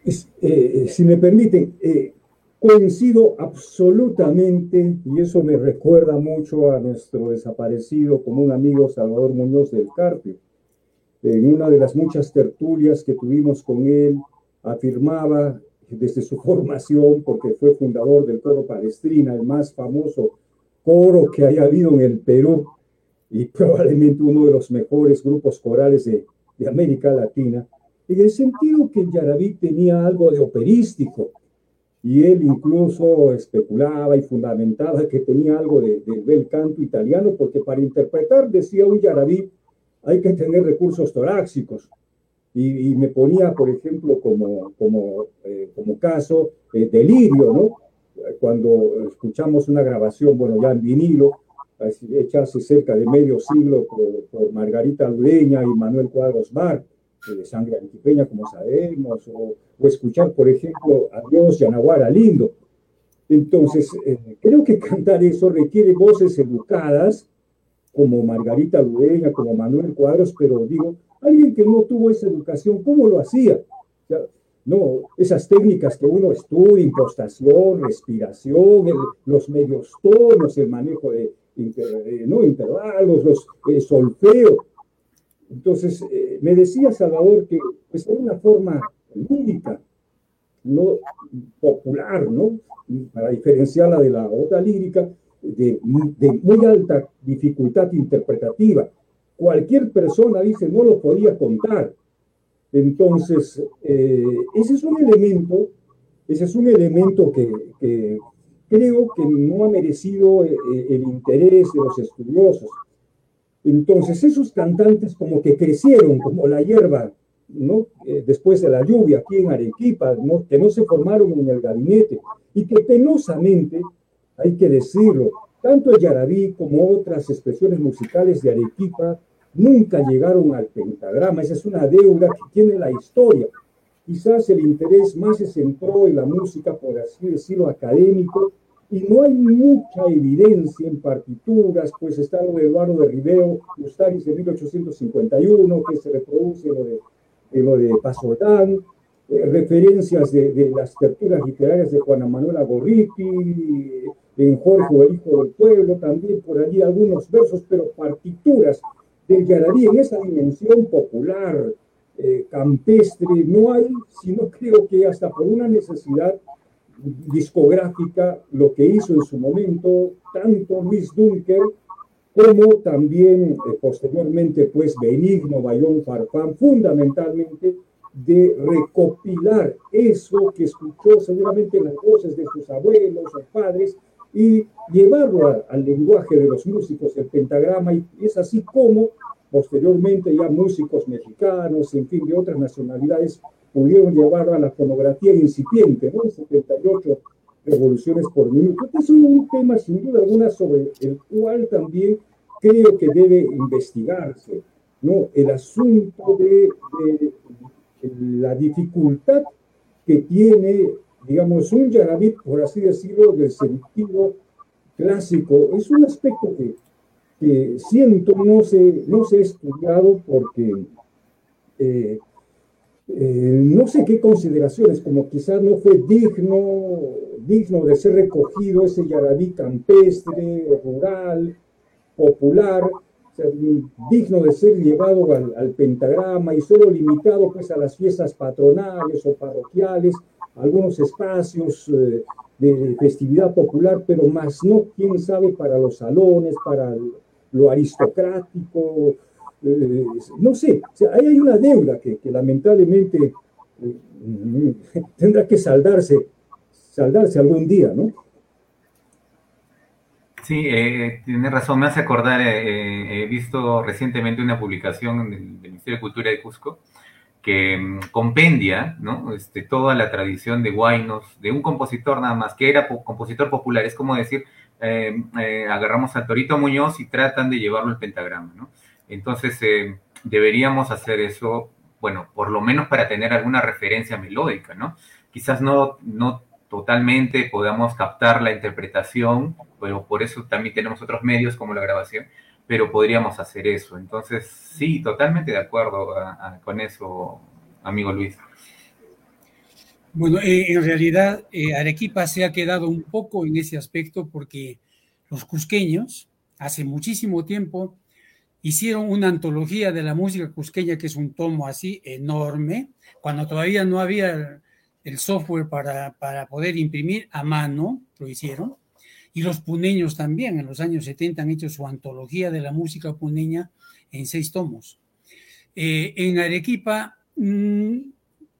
Eh, si me permiten, eh, Coincido absolutamente, y eso me recuerda mucho a nuestro desaparecido común amigo Salvador Muñoz del Carpio. En una de las muchas tertulias que tuvimos con él, afirmaba desde su formación, porque fue fundador del coro Palestrina, el más famoso coro que haya habido en el Perú y probablemente uno de los mejores grupos corales de, de América Latina, en el sentido que el Yarabí tenía algo de operístico, y él incluso especulaba y fundamentaba que tenía algo de, bel canto italiano, porque para interpretar, decía un yarabí, hay que tener recursos torácicos. Y, me ponía, por ejemplo, como, como, eh, como caso, eh, Delirio, ¿no? Cuando escuchamos una grabación, bueno, ya en vinilo, hecha hace cerca de medio siglo por, por Margarita Ludeña y Manuel Cuadros Mar, de sangre antipeña, como sabemos, o, escuchar, por ejemplo, a Dios Yanaguara Lindo. Entonces, eh, creo que cantar eso requiere voces educadas, como Margarita Lueña, como Manuel Cuadros, pero digo, alguien que no tuvo esa educación, ¿cómo lo hacía? No, esas técnicas que uno estudia, impostación, respiración, los medios tonos, el manejo de eh, ¿no? intervalos, los eh, solfeo, entonces, eh, me decía Salvador que pues, era una forma lírica, no popular, ¿no? Para diferenciarla de la otra lírica, de, muy alta dificultad interpretativa. Cualquier persona, dice, no lo podía contar. Entonces, eh, ese es un elemento, ese es un elemento que, creo que no ha merecido eh, eh, el interés de los estudiosos. Entonces, esos cantantes como que crecieron como la hierba, ¿no? Eh, después de la lluvia aquí en Arequipa, ¿no? que no se formaron en el gabinete y que penosamente, hay que decirlo, tanto el yarabí como otras expresiones musicales de Arequipa nunca llegaron al pentagrama. Esa es una deuda que tiene la historia. Quizás el interés más se centró en la música, por así decirlo, académico, y no hay mucha evidencia en partituras, pues está lo de Eduardo de Rivero, Ustaris de 1851, que se reproduce lo de, lo de Pasolán, eh, referencias de, las terturas literarias de Juana Manuela Gorriti, en Jorge, el hijo del pueblo, también por allí algunos versos, pero partituras del Yarabí en esa dimensión popular, eh, campestre, no hay, sino creo que hasta por una necesidad discográfica, lo que hizo en su momento tanto Luis Dunker como también eh, posteriormente pues Benigno Bayón Farfán, fundamentalmente de recopilar eso que escuchó seguramente en las voces de sus abuelos o padres y llevarlo al lenguaje de los músicos del pentagrama y es así como posteriormente ya músicos mexicanos, en fin, de otras nacionalidades pudieron llevarlo a la fonografía incipiente, ¿no? 78 revoluciones por minuto. Este es un tema sin duda alguna sobre el cual también creo que debe investigarse, ¿no? El asunto de, de la dificultad que tiene, digamos, un yarabí, por así decirlo, del sentido clásico. Es un aspecto que, siento no se, no se ha estudiado porque eh, eh, no sé qué consideraciones, como quizás no fue digno, digno de ser recogido ese yarabí campestre, rural, popular, digno de ser llevado al, pentagrama y solo limitado pues a las fiestas patronales o parroquiales, algunos espacios eh, de festividad popular, pero más no, quién sabe, para los salones, para lo aristocrático, eh, no sé, ahí hay una deuda que, lamentablemente eh, tendrá que saldarse, saldarse algún día, ¿no? Sí, eh, tiene razón, me hace acordar, he visto recientemente una publicación del, Ministerio de Cultura de Cusco que mm, compendia ¿no? este, toda la tradición de Guaynos, de un compositor nada más, que era compositor popular, es como decir, agarramos a Torito Muñoz y tratan de llevarlo al pentagrama, ¿no? Entonces, eh, deberíamos hacer eso, bueno, por lo menos para tener alguna referencia melódica, ¿no? Quizás no, no totalmente podamos captar la interpretación, pero por eso también tenemos otros medios como la grabación, pero podríamos hacer eso. Entonces, sí, totalmente de acuerdo con eso, amigo Luis. Bueno, eh, en realidad eh, Arequipa se ha quedado un poco en ese aspecto porque los cusqueños hace muchísimo tiempo hicieron una antología de la música cusqueña, que es un tomo así enorme, cuando todavía no había el software para, para poder imprimir a mano, lo hicieron. Y los puneños también, en los años 70 han hecho su antología de la música puneña en seis tomos. Eh, en Arequipa mm,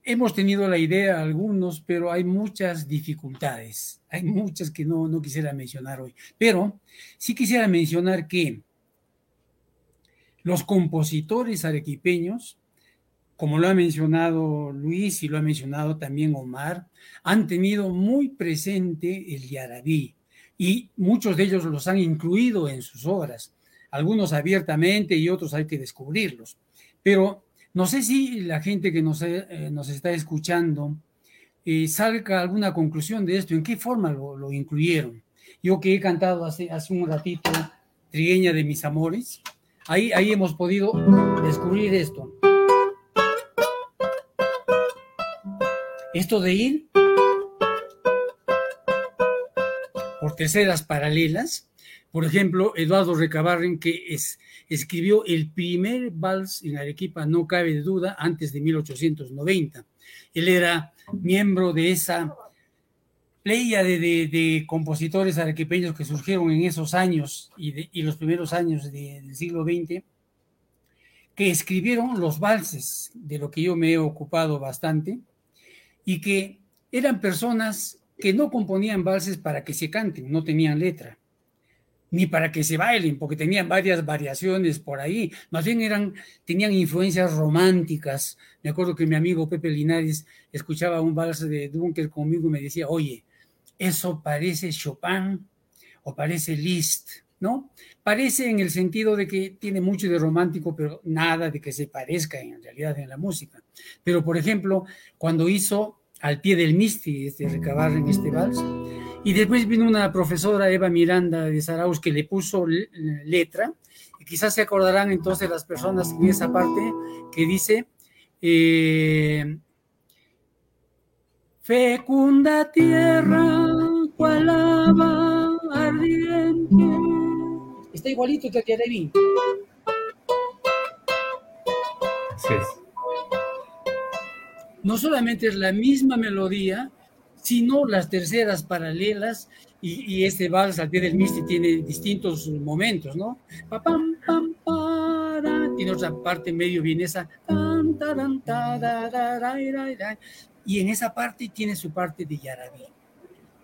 hemos tenido la idea algunos, pero hay muchas dificultades. Hay muchas que no, no quisiera mencionar hoy. Pero sí quisiera mencionar que los compositores arequipeños, como lo ha mencionado Luis y lo ha mencionado también Omar, han tenido muy presente el yarabí y muchos de ellos los han incluido en sus obras, algunos abiertamente y otros hay que descubrirlos. Pero no sé si la gente que nos, eh, nos está escuchando eh, salga alguna conclusión de esto, en qué forma lo, incluyeron. Yo que he cantado hace, hace un ratito Trigueña de mis amores, Ahí, ahí hemos podido descubrir esto. Esto de ir por terceras paralelas. Por ejemplo, Eduardo Recabarren, que es, escribió el primer vals en Arequipa, no cabe duda, antes de 1890. Él era miembro de esa playa de, compositores arequipeños que surgieron en esos años y, los primeros años del siglo XX, que escribieron los valses, de lo que yo me he ocupado bastante, y que eran personas que no componían valses para que se canten, no tenían letra, ni para que se bailen, porque tenían varias variaciones por ahí, más bien eran, tenían influencias románticas. Me acuerdo que mi amigo Pepe Linares escuchaba un vals de Dunker conmigo y me decía, oye, eso parece Chopin o parece Liszt, ¿no? Parece en el sentido de que tiene mucho de romántico, pero nada de que se parezca en realidad en la música. Pero, por ejemplo, cuando hizo al pie del Misti, este, recabar en este vals, y después vino una profesora, Eva Miranda de Saraus, que le puso letra, y quizás se acordarán entonces las personas en esa parte que dice, eh, fecunda tierra, cual ardiente. Está igualito que Yareví. Sí. No solamente es la misma melodía, sino las terceras paralelas y, este vals al pie del Misti tiene distintos momentos, ¿no? tiene otra parte medio vienesa, y en esa parte tiene su parte de Yarabí.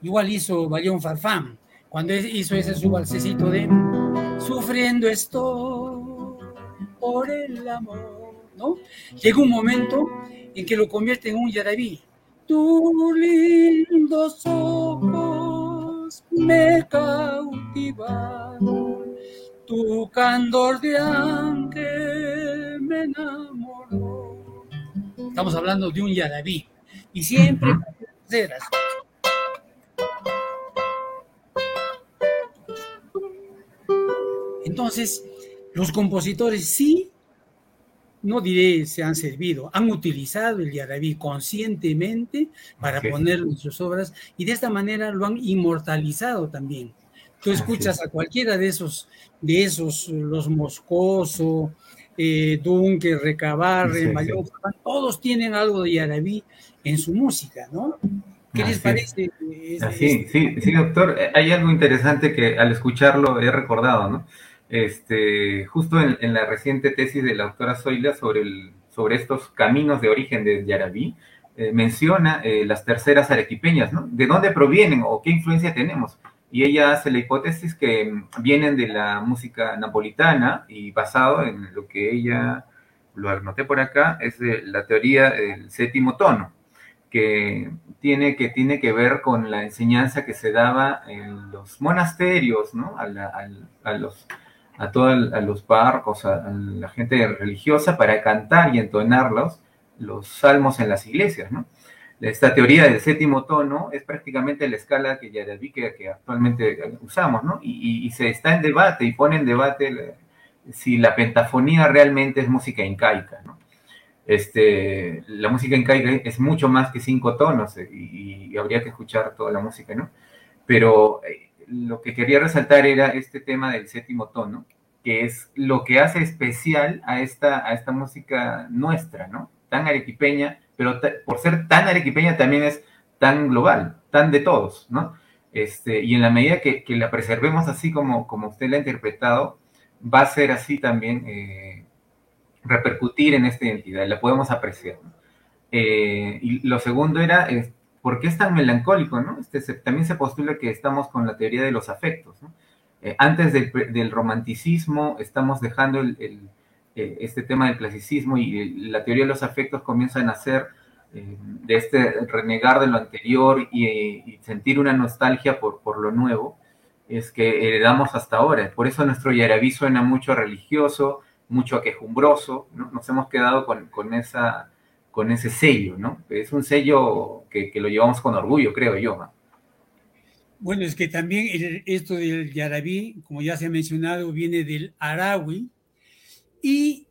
Igual hizo Bayón Farfán, cuando hizo ese su balsecito de Sufriendo esto por el amor, ¿no? Llega un momento en que lo convierte en un yarabí. Tus lindos ojos me cautivaron, tu candor de ángel me enamoró. Estamos hablando de un yarabí. Y siempre serás Entonces, los compositores sí, no diré se han servido, han utilizado el yarabí conscientemente para ponerlo en sus obras y de esta manera lo han inmortalizado también. Tú escuchas a cualquiera de esos, de esos, los Moscoso, eh, Dunque, Recabarre, todos tienen algo de yarabí en su música, ¿no? ¿Qué les parece? sí, sí, doctor. Hay algo interesante que al escucharlo he recordado, ¿no? Este, justo en, la reciente tesis de la doctora Zoila sobre, estos caminos de origen de Yarabí, eh, menciona eh, las terceras arequipeñas, ¿no? ¿De dónde provienen o qué influencia tenemos? Y ella hace la hipótesis que mm, vienen de la música napolitana y basado en lo que ella, lo anoté por acá, es de la teoría del séptimo tono, que tiene, que tiene que ver con la enseñanza que se daba en los monasterios, ¿no? a los a todos los párrocos, a, la gente religiosa para cantar y entonar los, los salmos en las iglesias, ¿no? Esta teoría del séptimo tono es prácticamente la escala que ya que, que actualmente usamos, ¿no? Y, se está en debate y pone en debate si la pentafonía realmente es música incaica, ¿no? Este, la música incaica es mucho más que cinco tonos eh, y, y habría que escuchar toda la música, ¿no? Pero eh, lo que quería resaltar era este tema del séptimo tono, que es lo que hace especial a esta, a esta música nuestra, ¿no? Tan arequipeña, pero por ser tan arequipeña también es tan global, tan de todos, ¿no? Este, y en la medida que, la preservemos así como, como usted la ha interpretado, va a ser así también eh, repercutir en esta identidad, la podemos apreciar. Eh, y lo segundo era, ¿por qué es tan melancólico? ¿no? Este, también se postula que estamos con la teoría de los afectos. Eh, antes del, romanticismo estamos dejando eh, este tema del clasicismo y la teoría de los afectos comienza a nacer eh, de este renegar de lo anterior y, sentir una nostalgia por, lo nuevo, es que heredamos hasta ahora. Por eso nuestro yarabí suena mucho religioso, mucho quejumbroso, ¿no? nos hemos quedado con esa con ese sello, ¿no? Es un sello que, lo llevamos con orgullo, creo yo. Bueno, es que también esto del yarabí, como ya se ha mencionado, viene del arawi y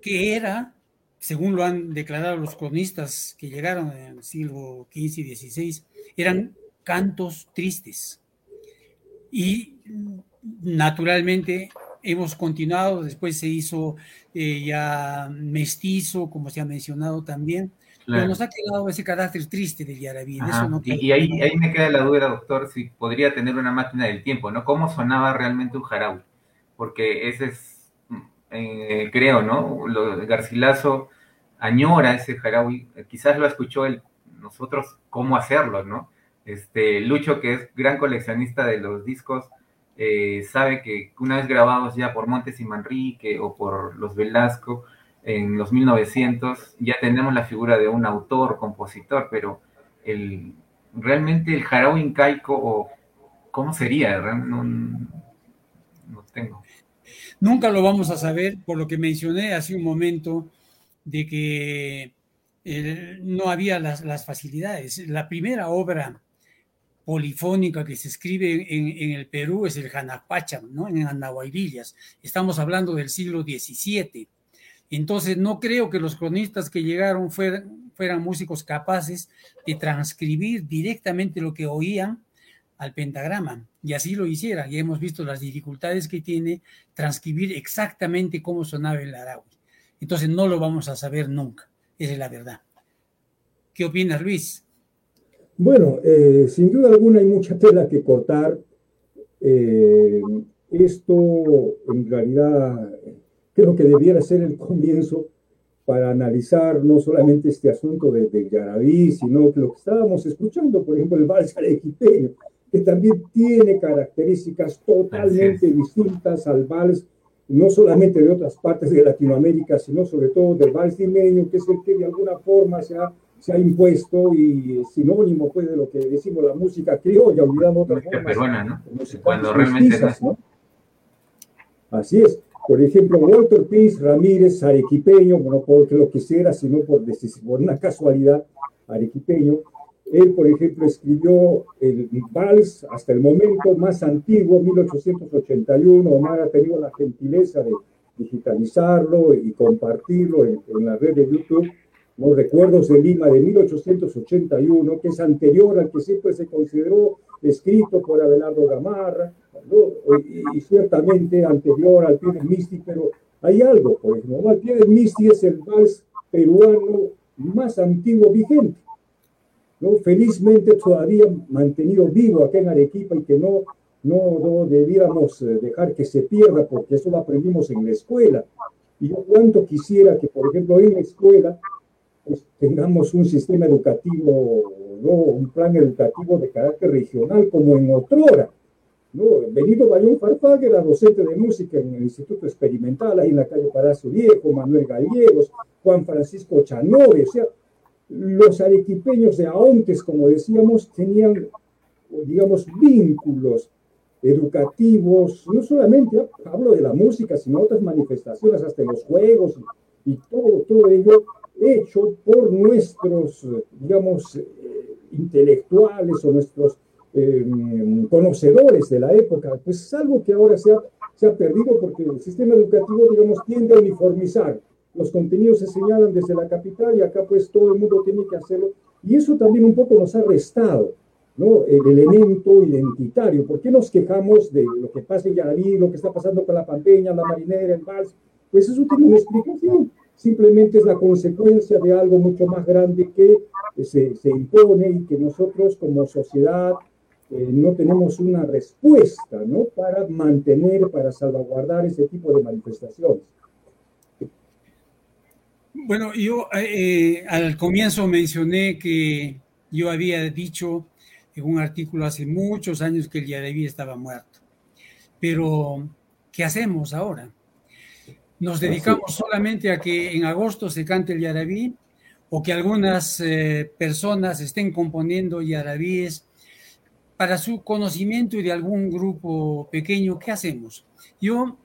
que era, según lo han declarado los cronistas que llegaron en el siglo XV y XVI, eran cantos tristes. Y naturalmente hemos continuado, después se hizo eh, ya mestizo, como se ha mencionado también, pero nos ha quedado ese carácter triste del yarabí. y, ahí, ahí, me queda la duda, doctor, si podría tener una máquina del tiempo, ¿no? ¿Cómo sonaba realmente un jaraui? Porque ese es, eh, creo, ¿no? Lo, Garcilaso añora ese jaraui, quizás lo escuchó él, nosotros cómo hacerlo, ¿no? Este, Lucho, que es gran coleccionista de los discos, eh, sabe que una vez grabados ya por Montes y Manrique o por los Velasco en los 1900, ya tenemos la figura de un autor, compositor, pero el, realmente el jarao incaico, o ¿cómo sería? No, tengo. Nunca lo vamos a saber, por lo que mencioné hace un momento, de que eh, no había las, las, facilidades. La primera obra polifónica que se escribe en, el Perú es el Janapacham, ¿no? en Anahuayrillas. Estamos hablando del siglo XVII. Entonces, no creo que los cronistas que llegaron fueran, músicos capaces de transcribir directamente lo que oían al pentagrama y así lo hiciera. Y hemos visto las dificultades que tiene transcribir exactamente cómo sonaba el araui. Entonces no lo vamos a saber nunca, esa es la verdad. ¿Qué opinas, Luis? Bueno, eh, sin duda alguna hay mucha tela que cortar. Eh, esto en realidad creo que debiera ser el comienzo para analizar no solamente este asunto de, de Yarabí, sino que lo que estábamos escuchando, por ejemplo, el vals arequipeño, que también tiene características totalmente distintas al vals, no solamente de otras partes de Latinoamérica, sino sobre todo del vals limeño, que es el que de alguna forma se ha, se ha impuesto y es sinónimo pues, de lo que decimos la música criolla, olvidando otras formas. Peruana, ¿no? Cuando realmente ¿no? Así es. Por ejemplo, Walter Piz Ramírez, arequipeño, no porque lo quisiera, sino por, por una casualidad, arequipeño, él, por ejemplo, escribió el vals hasta el momento más antiguo, 1881. Omar ha tenido la gentileza de digitalizarlo y compartirlo en, la red de YouTube. Los recuerdos de Lima de 1881, que es anterior al que siempre se consideró escrito por Abelardo Gamarra, y, ciertamente anterior al pie del Misti, pero hay algo, por ejemplo, al pie del Misti es el vals peruano más antiguo vigente felizmente todavía mantenido vivo acá en Arequipa y que no, no, no debiéramos eh, dejar que se pierda porque eso lo aprendimos en la escuela. Y yo cuánto quisiera que, por ejemplo, en la escuela pues, tengamos un sistema educativo, ¿no? un plan educativo de carácter regional como en otrora. ¿no? Benito Bayón Farfag era docente de música en el Instituto Experimental, ahí en la calle Palacio Viejo, Manuel Gallegos, Juan Francisco Chanove, o sea, los arequipeños de Aontes, como decíamos, tenían, digamos, vínculos educativos, no solamente hablo de la música, sino otras manifestaciones, hasta los juegos y todo, todo ello hecho por nuestros, digamos, eh, intelectuales o nuestros eh, conocedores de la época. Pues es algo que ahora se ha, se ha perdido porque el sistema educativo, digamos, tiende a uniformizar los contenidos se señalan desde la capital y acá pues todo el mundo tiene que hacerlo. Y eso también un poco nos ha restado, ¿no? El elemento identitario. ¿Por qué nos quejamos de lo que pasa en Yaraví, lo que está pasando con la Pampeña, la Marinera, el Vals? Pues eso tiene una explicación. Simplemente es la consecuencia de algo mucho más grande que se, se impone y que nosotros como sociedad eh, no tenemos una respuesta, ¿no? Para mantener, para salvaguardar ese tipo de manifestaciones. Bueno, yo eh, al comienzo mencioné que yo había dicho en un artículo hace muchos años que el Yaraví estaba muerto. Pero, ¿qué hacemos ahora? ¿Nos dedicamos solamente a que en agosto se cante el Yaraví o que algunas eh, personas estén componiendo yarabíes para su conocimiento y de algún grupo pequeño? ¿Qué hacemos? Yo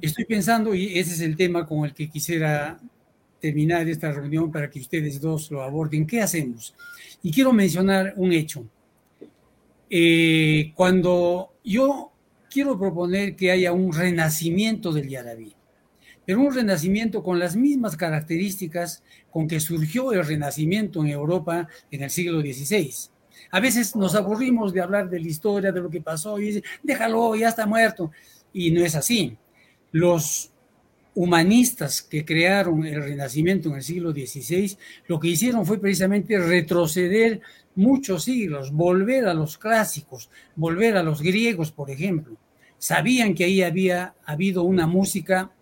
estoy pensando, y ese es el tema con el que quisiera terminar esta reunión para que ustedes dos lo aborden. ¿Qué hacemos? Y quiero mencionar un hecho. Eh, cuando yo quiero proponer que haya un renacimiento del Yarabí, pero un renacimiento con las mismas características con que surgió el renacimiento en Europa en el siglo XVI. A veces nos aburrimos de hablar de la historia, de lo que pasó, y dicen, déjalo, ya está muerto. Y no es así. Los humanistas que crearon el Renacimiento en el siglo XVI, lo que hicieron fue precisamente retroceder muchos siglos, volver a los clásicos, volver a los griegos, por ejemplo. Sabían que ahí había habido una música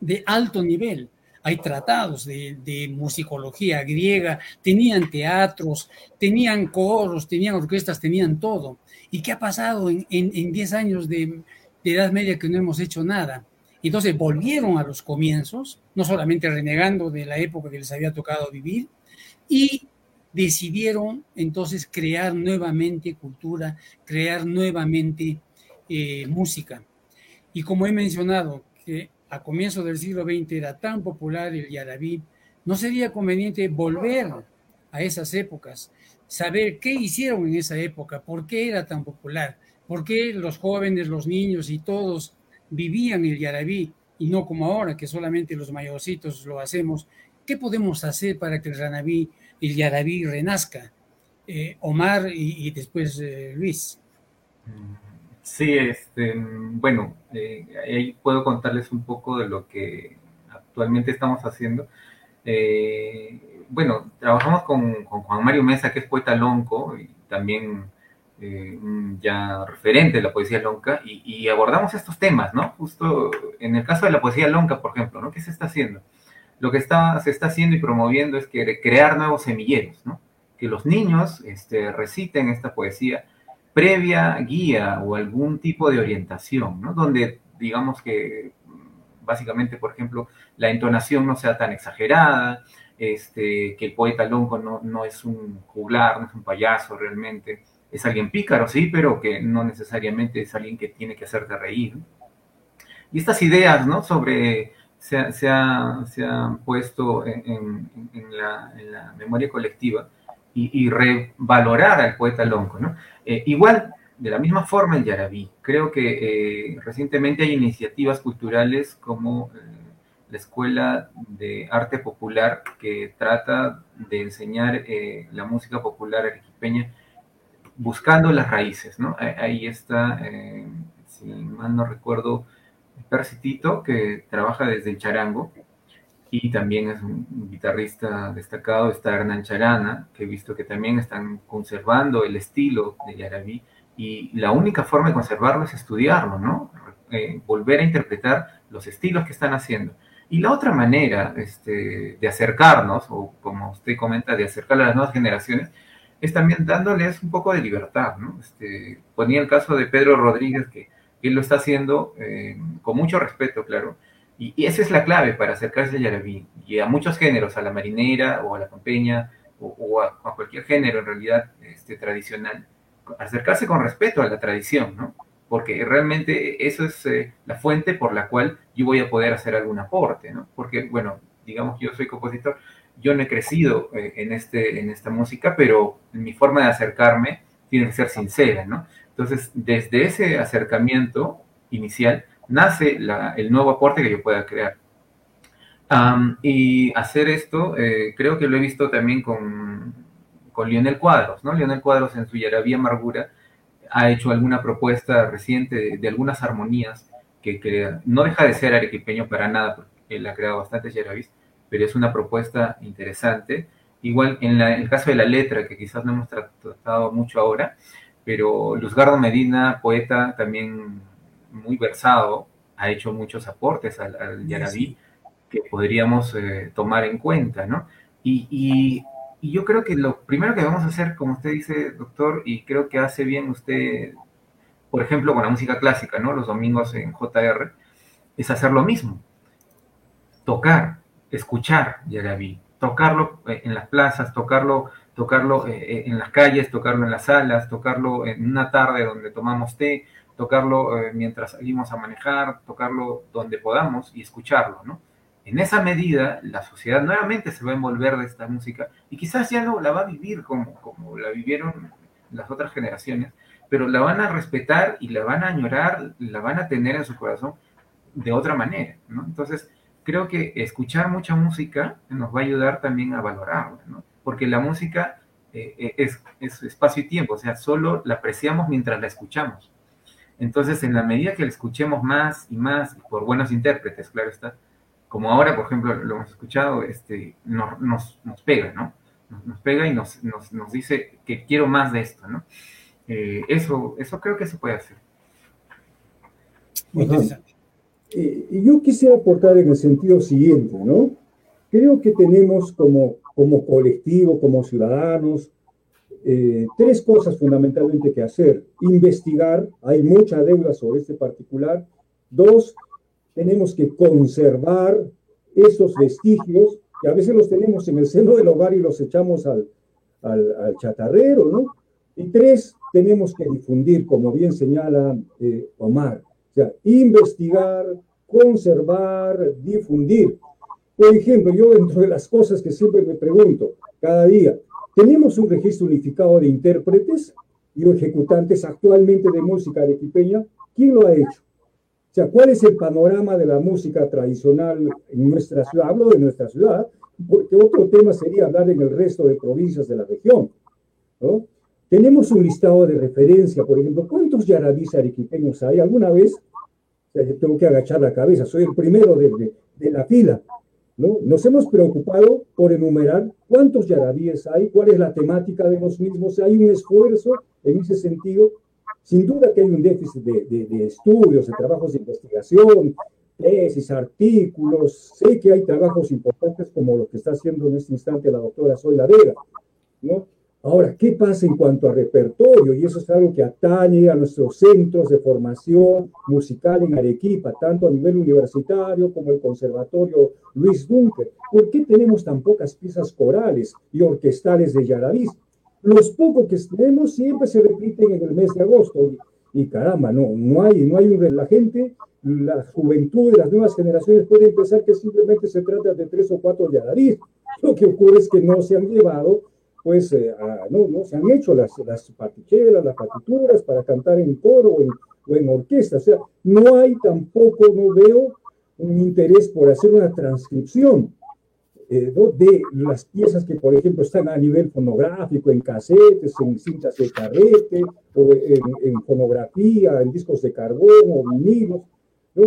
de alto nivel, hay tratados de, musicología griega, tenían teatros, tenían coros, tenían orquestas, tenían todo. ¿Y qué ha pasado en 10 años de, de Edad Media que no hemos hecho nada? Entonces volvieron a los comienzos, no solamente renegando de la época que les había tocado vivir, y decidieron entonces crear nuevamente cultura, crear nuevamente eh, música. Y como he mencionado, que a comienzos del siglo XX era tan popular el yarabí, no sería conveniente volver a esas épocas, saber qué hicieron en esa época, por qué era tan popular, por qué los jóvenes, los niños y todos vivían el yarabí y no como ahora que solamente los mayorcitos lo hacemos. ¿Qué podemos hacer para que el ranabí, el yarabí renazca? Eh, Omar y, después eh, Luis. Sí, este, bueno, eh, ahí puedo contarles un poco de lo que actualmente estamos haciendo. bueno, trabajamos con, Juan Mario Mesa, que es poeta lonco y también eh, ya referente de la poesía lonca, y, abordamos estos temas, ¿no? Justo en el caso de la poesía lonca, por ejemplo, ¿no? ¿Qué se está haciendo? Lo que se está haciendo y promoviendo es crear nuevos semilleros, ¿no? Que los niños este, reciten esta poesía previa guía o algún tipo de orientación, ¿no? Donde digamos que básicamente, por ejemplo, la entonación no sea tan exagerada, este, que el poeta lonco no, no es un juglar, no es un payaso realmente, es alguien pícaro, sí, pero que no necesariamente es alguien que tiene que hacerte reír. Y estas ideas, ¿no? Sobre, se, se, han puesto en, la, memoria colectiva y, revalorar al poeta lonco, ¿no? Eh, igual, de la misma forma el yarabí. Creo que eh, recientemente hay iniciativas culturales como eh, la Escuela de Arte Popular que trata de enseñar la música popular arequipeña buscando las raíces. Ahí está, si mal no recuerdo, Percitito, que trabaja desde el charango y también es un guitarrista destacado. Está Hernán Charana, que he visto que también están conservando el estilo de Yarabí y la única forma de conservarlo es estudiarlo, ¿no? Eh, volver a interpretar los estilos que están haciendo. Y la otra manera este, de acercarnos, o como usted comenta, de acercar a las nuevas generaciones, es también dándoles un poco de libertad, ¿no? Este, ponía el caso de Pedro Rodríguez, que él lo está haciendo eh, con mucho respeto, claro, y, esa es la clave para acercarse a Yarabí y a muchos géneros, a la marinera o a la campeña o, a, cualquier género en realidad este, tradicional, acercarse con respeto a la tradición, ¿no? Porque realmente eso es eh, la fuente por la cual yo voy a poder hacer algún aporte, ¿no? Porque, bueno, digamos que yo soy compositor, yo no he crecido eh, en, este, en esta música, pero mi forma de acercarme tiene que ser sincera, ¿no? Entonces, desde ese acercamiento inicial nace el nuevo aporte que yo pueda crear. y hacer esto, eh, creo que lo he visto también con, con Lionel Cuadros, ¿no? Lionel Cuadros en su Yarabía Amargura ha hecho alguna propuesta reciente de, algunas armonías que crea, no deja de ser arequipeño para nada, porque él ha creado bastantes yarabís, pero es una propuesta interesante. Igual en, el caso de la letra, que quizás no hemos tratado mucho ahora, pero Luzgardo Medina, poeta también muy versado, ha hecho muchos aportes al, Yarabí que podríamos eh, tomar en cuenta, ¿no? Y, yo creo que lo primero que vamos a hacer, como usted dice, doctor, y creo que hace bien usted, por ejemplo, con la música clásica, ¿no? Los domingos en JR, es hacer lo mismo. Tocar, escuchar Yarabí, tocarlo eh, en las plazas, tocarlo, tocarlo eh, en las calles, tocarlo en las salas, tocarlo en una tarde donde tomamos té, tocarlo mientras salimos a manejar, tocarlo donde podamos y escucharlo, ¿no? En esa medida, la sociedad nuevamente se va a envolver de esta música y quizás ya no la va a vivir como, como la vivieron las otras generaciones, pero la van a respetar y la van a añorar, la van a tener en su corazón de otra manera. Entonces, creo que escuchar mucha música nos va a ayudar también a valorarla, ¿no? Porque la música eh, eh, es, es, espacio y tiempo, o sea, solo la apreciamos mientras la escuchamos. Entonces, en la medida que la escuchemos más y más, por buenos intérpretes, claro está, como ahora, por ejemplo, lo hemos escuchado, este, nos, nos, pega, ¿no? Nos, pega y nos, nos, dice que quiero más de esto, ¿no? Eh, eso, eso creo que se puede hacer. Muy interesante. Eh, yo quisiera aportar en el sentido siguiente, ¿no? creo que tenemos como, como colectivo, como ciudadanos, eh, tres cosas fundamentalmente que hacer. Investigar, hay mucha deuda sobre este particular. Dos, tenemos que conservar esos vestigios que a veces los tenemos en el seno del hogar y los echamos al, al, chatarrero, ¿no? Y tres, tenemos que difundir, como bien señala eh, Omar, o investigar, conservar, difundir. Por ejemplo, yo dentro de las cosas que siempre me pregunto cada día, tenemos un registro unificado de intérpretes y ejecutantes actualmente de música arequipeña. ¿Quién lo ha hecho? O sea, ¿cuál es el panorama de la música tradicional en nuestra ciudad? Hablo de nuestra ciudad, porque otro tema sería hablar en el resto de provincias de la región. ¿no? Tenemos un listado de referencia, por ejemplo, ¿cuántos yarabís arequipeños hay? ¿Alguna vez? Tengo que agachar la cabeza, soy el primero de, de la fila. ¿No? Nos hemos preocupado por enumerar cuántos yarabíes hay, cuál es la temática de los mismos. Hay un esfuerzo en ese sentido. Sin duda que hay un déficit de, estudios, de trabajos de investigación, tesis, artículos. Sé que hay trabajos importantes como lo que está haciendo en este instante la doctora Zoila Vega, ¿no? Ahora, ¿qué pasa en cuanto a repertorio? Y eso es algo que atañe a nuestros centros de formación musical en Arequipa, tanto a nivel universitario como el Conservatorio Luis Dunker. ¿Por qué tenemos tan pocas piezas corales y orquestales de Yaraví? Los pocos que tenemos siempre se repiten en el mes de agosto. Y, caramba, no, no hay, no hay un, la gente, la juventud de las nuevas generaciones pueden pensar que simplemente se trata de tres o cuatro Yaraví. Lo que ocurre es que no se han llevado pues eh, no, no, se han hecho las, las partichelas, las partituras para cantar en coro o en, o en, orquesta. O sea, no hay tampoco, no veo un interés por hacer una transcripción eh, de las piezas que, por ejemplo, están a nivel fonográfico, en casetes, en cintas de carrete, o en, en fonografía, en discos de carbón o vinilos. ¿no?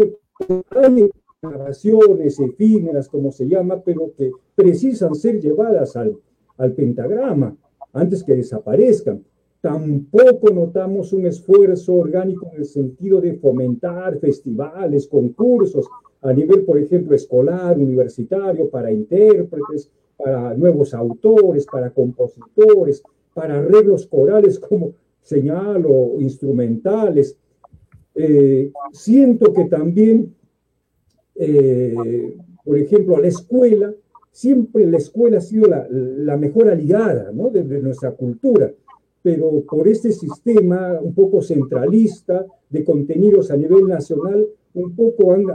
Hay grabaciones efímeras, como se llama, pero que precisan ser llevadas al al pentagrama antes que desaparezcan. Tampoco notamos un esfuerzo orgánico en el sentido de fomentar festivales, concursos a nivel, por ejemplo, escolar, universitario, para intérpretes, para nuevos autores, para compositores, para arreglos corales, como señalo, instrumentales. Eh, siento que también, eh, por ejemplo, a la escuela siempre la escuela ha sido la, mejor aliada ¿no? de, nuestra cultura, pero por este sistema un poco centralista de contenidos a nivel nacional, un poco han,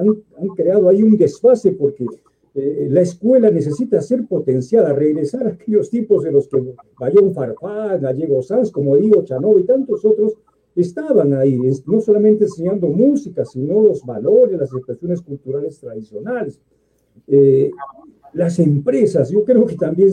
creado ahí un desfase porque eh, la escuela necesita ser potenciada, regresar a aquellos tipos de los que Bayón Farfán, Gallego Sanz, como digo, Chanov y tantos otros, estaban ahí, no solamente enseñando música, sino los valores, las expresiones culturales tradicionales. Eh, las empresas, yo creo que también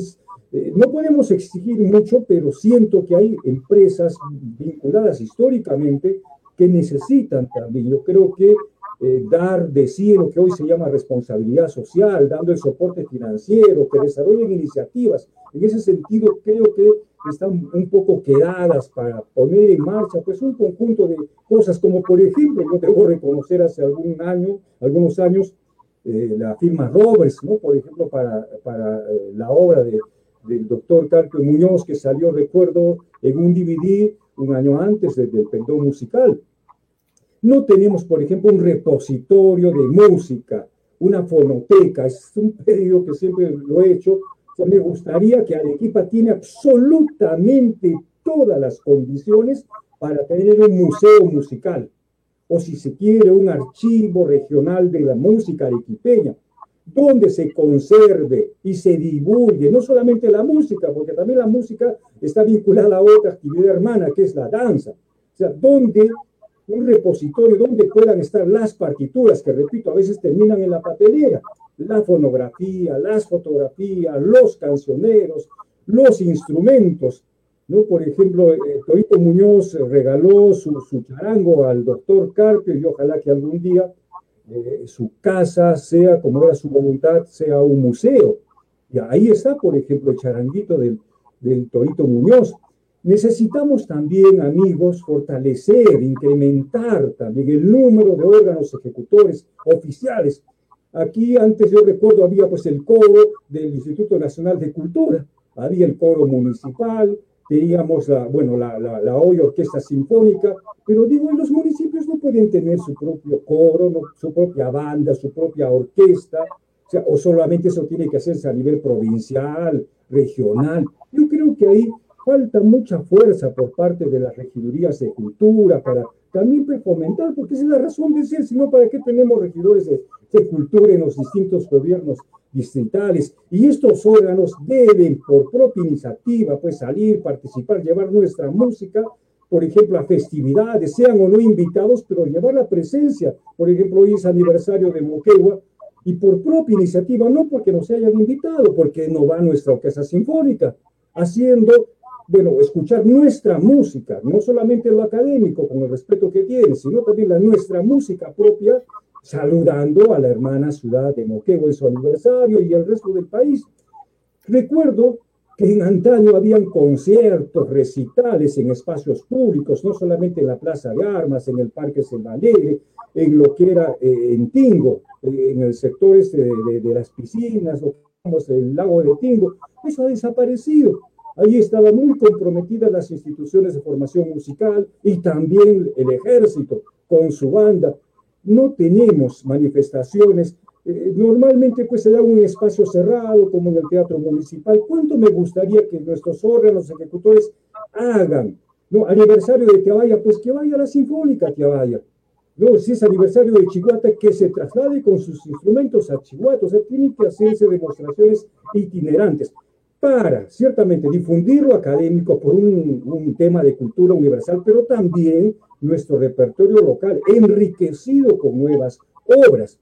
eh, no podemos exigir mucho, pero siento que hay empresas vinculadas históricamente que necesitan también, yo creo que eh, dar de sí lo que hoy se llama responsabilidad social, dando el soporte financiero, que desarrollen iniciativas. En ese sentido, creo que están un poco quedadas para poner en marcha pues un conjunto de cosas, como por ejemplo, yo debo reconocer hace algún año, algunos años, eh, la firma Roberts, ¿no? por ejemplo, para, para eh, la obra de, del doctor Carpio Muñoz, que salió, recuerdo, en un DVD un año antes del pendón musical. No tenemos, por ejemplo, un repositorio de música, una fonoteca, es un pedido que siempre lo he hecho. me gustaría que Arequipa tiene absolutamente todas las condiciones para tener un museo musical o si se quiere, un archivo regional de la música arequipeña, donde se conserve y se divulgue, no solamente la música, porque también la música está vinculada a otra actividad hermana, que es la danza. O sea, donde un repositorio donde puedan estar las partituras, que repito, a veces terminan en la papelera, la fonografía, las fotografías, los cancioneros, los instrumentos, ¿no? Por ejemplo, eh, Torito Muñoz regaló su, charango al doctor Carpio y ojalá que algún día eh, su casa sea, como era su voluntad, sea un museo. Y ahí está, por ejemplo, el charanguito del, del Torito Muñoz. Necesitamos también, amigos, fortalecer, incrementar también el número de órganos ejecutores oficiales. Aquí antes yo recuerdo había pues el coro del Instituto Nacional de Cultura, había el coro municipal, teníamos la, bueno, la, la, la hoy orquesta sinfónica, pero digo, los municipios no pueden tener su propio coro, su propia banda, su propia orquesta, o, solamente eso tiene que hacerse a nivel provincial, regional. Yo creo que ahí falta mucha fuerza por parte de las regidurías de cultura para también fomentar, porque esa es la razón de ser, sino para qué tenemos regidores de cultura en los distintos gobiernos distritales. Y estos órganos deben, por propia iniciativa, pues salir, participar, llevar nuestra música, por ejemplo, a festividades, sean o no invitados, pero llevar la presencia. Por ejemplo, hoy es aniversario de Moquegua, y por propia iniciativa, no porque nos hayan invitado, porque no va nuestra orquesta sinfónica, haciendo, bueno, escuchar nuestra música, no solamente lo académico, con el respeto que tiene, sino también la nuestra música propia, saludando a la hermana ciudad de Moquegua en su aniversario y el resto del país. Recuerdo que en antaño habían conciertos, recitales en espacios públicos, no solamente en la Plaza de Armas, en el Parque Selvalegre, en lo que era eh, en Tingo, eh, en el sector este de, de, las piscinas, o el lago de Tingo, eso ha desaparecido. Allí estaban muy comprometidas las instituciones de formación musical y también el ejército con su banda no tenemos manifestaciones. Eh, normalmente pues se da un espacio cerrado como en el teatro municipal. ¿Cuánto me gustaría que nuestros órganos ejecutores hagan? ¿no? Aniversario de Tiabaya, pues que vaya la Sinfónica Tiabaya. No, si es aniversario de Chihuahua, que se traslade con sus instrumentos a Chihuahua. O sea, tienen que hacerse demostraciones itinerantes para, ciertamente, difundir lo académico por un, un tema de cultura universal, pero también nuestro repertorio local, enriquecido con nuevas obras.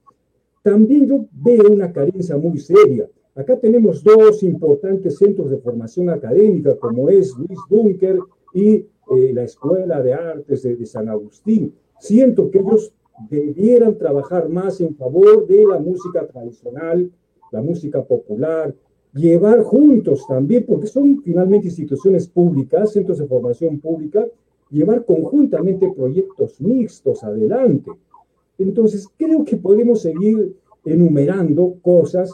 También yo veo una carencia muy seria. Acá tenemos dos importantes centros de formación académica, como es Luis Dunker y eh, la Escuela de Artes de, de San Agustín. Siento que ellos debieran trabajar más en favor de la música tradicional, la música popular, llevar juntos también, porque son finalmente instituciones públicas, centros de formación pública, llevar conjuntamente proyectos mixtos adelante. Entonces, creo que podemos seguir enumerando cosas,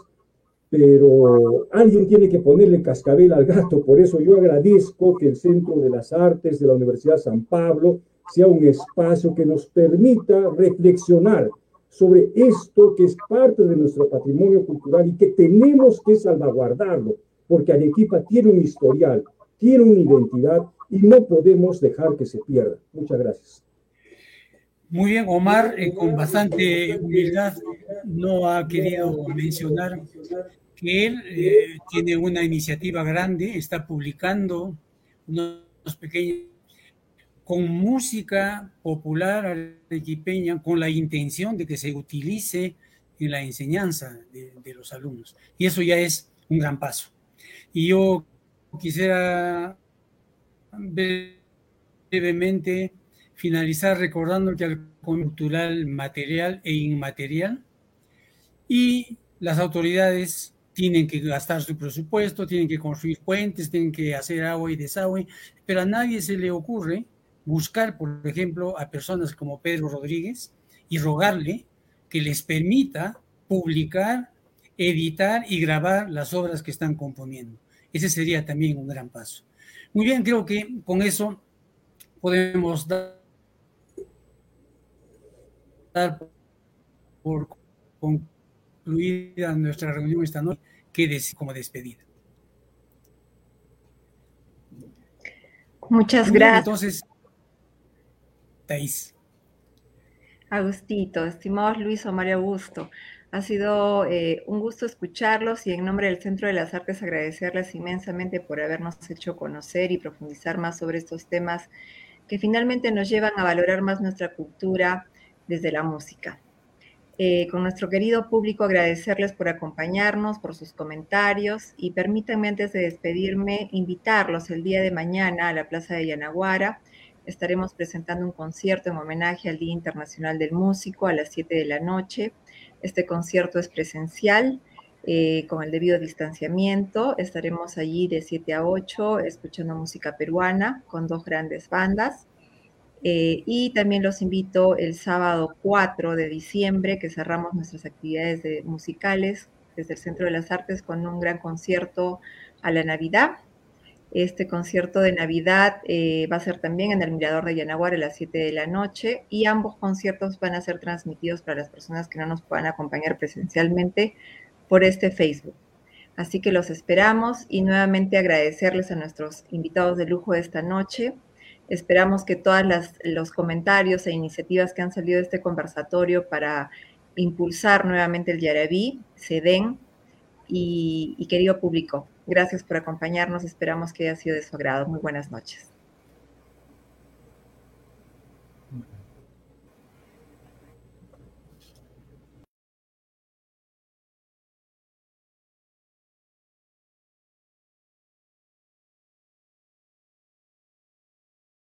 pero alguien tiene que ponerle cascabel al gato. Por eso yo agradezco que el Centro de las Artes de la Universidad San Pablo sea un espacio que nos permita reflexionar sobre esto que es parte de nuestro patrimonio cultural y que tenemos que salvaguardarlo, porque Arequipa tiene un historial, tiene una identidad y no podemos dejar que se pierda. Muchas gracias. Muy bien, Omar, eh, con bastante humildad, no ha querido mencionar que él eh, tiene una iniciativa grande, está publicando unos pequeños con música popular arequipeña, con la intención de que se utilice en la enseñanza de, de los alumnos. Y eso ya es un gran paso. Y yo quisiera brevemente finalizar recordando que al cultural material e inmaterial y las autoridades tienen que gastar su presupuesto, tienen que construir puentes, tienen que hacer agua y desagüe, pero a nadie se le ocurre buscar, por ejemplo, a personas como Pedro Rodríguez y rogarle que les permita publicar, editar y grabar las obras que están componiendo. Ese sería también un gran paso. Muy bien, creo que con eso podemos dar, por concluida nuestra reunión esta noche, que como despedida. Muchas gracias. Entonces, Agustito, estimados Luis o María Augusto, ha sido eh, un gusto escucharlos y en nombre del Centro de las Artes agradecerles inmensamente por habernos hecho conocer y profundizar más sobre estos temas que finalmente nos llevan a valorar más nuestra cultura desde la música. Eh, con nuestro querido público agradecerles por acompañarnos, por sus comentarios y permítanme antes de despedirme invitarlos el día de mañana a la Plaza de Yanaguara. Estaremos presentando un concierto en homenaje al Día Internacional del Músico a las 7 de la noche este concierto es presencial, eh, con el debido distanciamiento. Estaremos allí de 7 a 8 escuchando música peruana con dos grandes bandas. Eh, y también los invito el sábado 4 de diciembre, que cerramos nuestras actividades musicales desde el Centro de las Artes con un gran concierto a la Navidad. Este concierto de Navidad eh, va a ser también en el Mirador de Yanaguar a las 7 de la noche y ambos conciertos van a ser transmitidos para las personas que no nos puedan acompañar presencialmente por este Facebook. Así que los esperamos y nuevamente agradecerles a nuestros invitados de lujo de esta noche Esperamos que todos los comentarios e iniciativas que han salido de este conversatorio para impulsar nuevamente el Yarabí se den. Y, y querido público, gracias por acompañarnos. Esperamos que haya sido de su agrado. Muy buenas noches.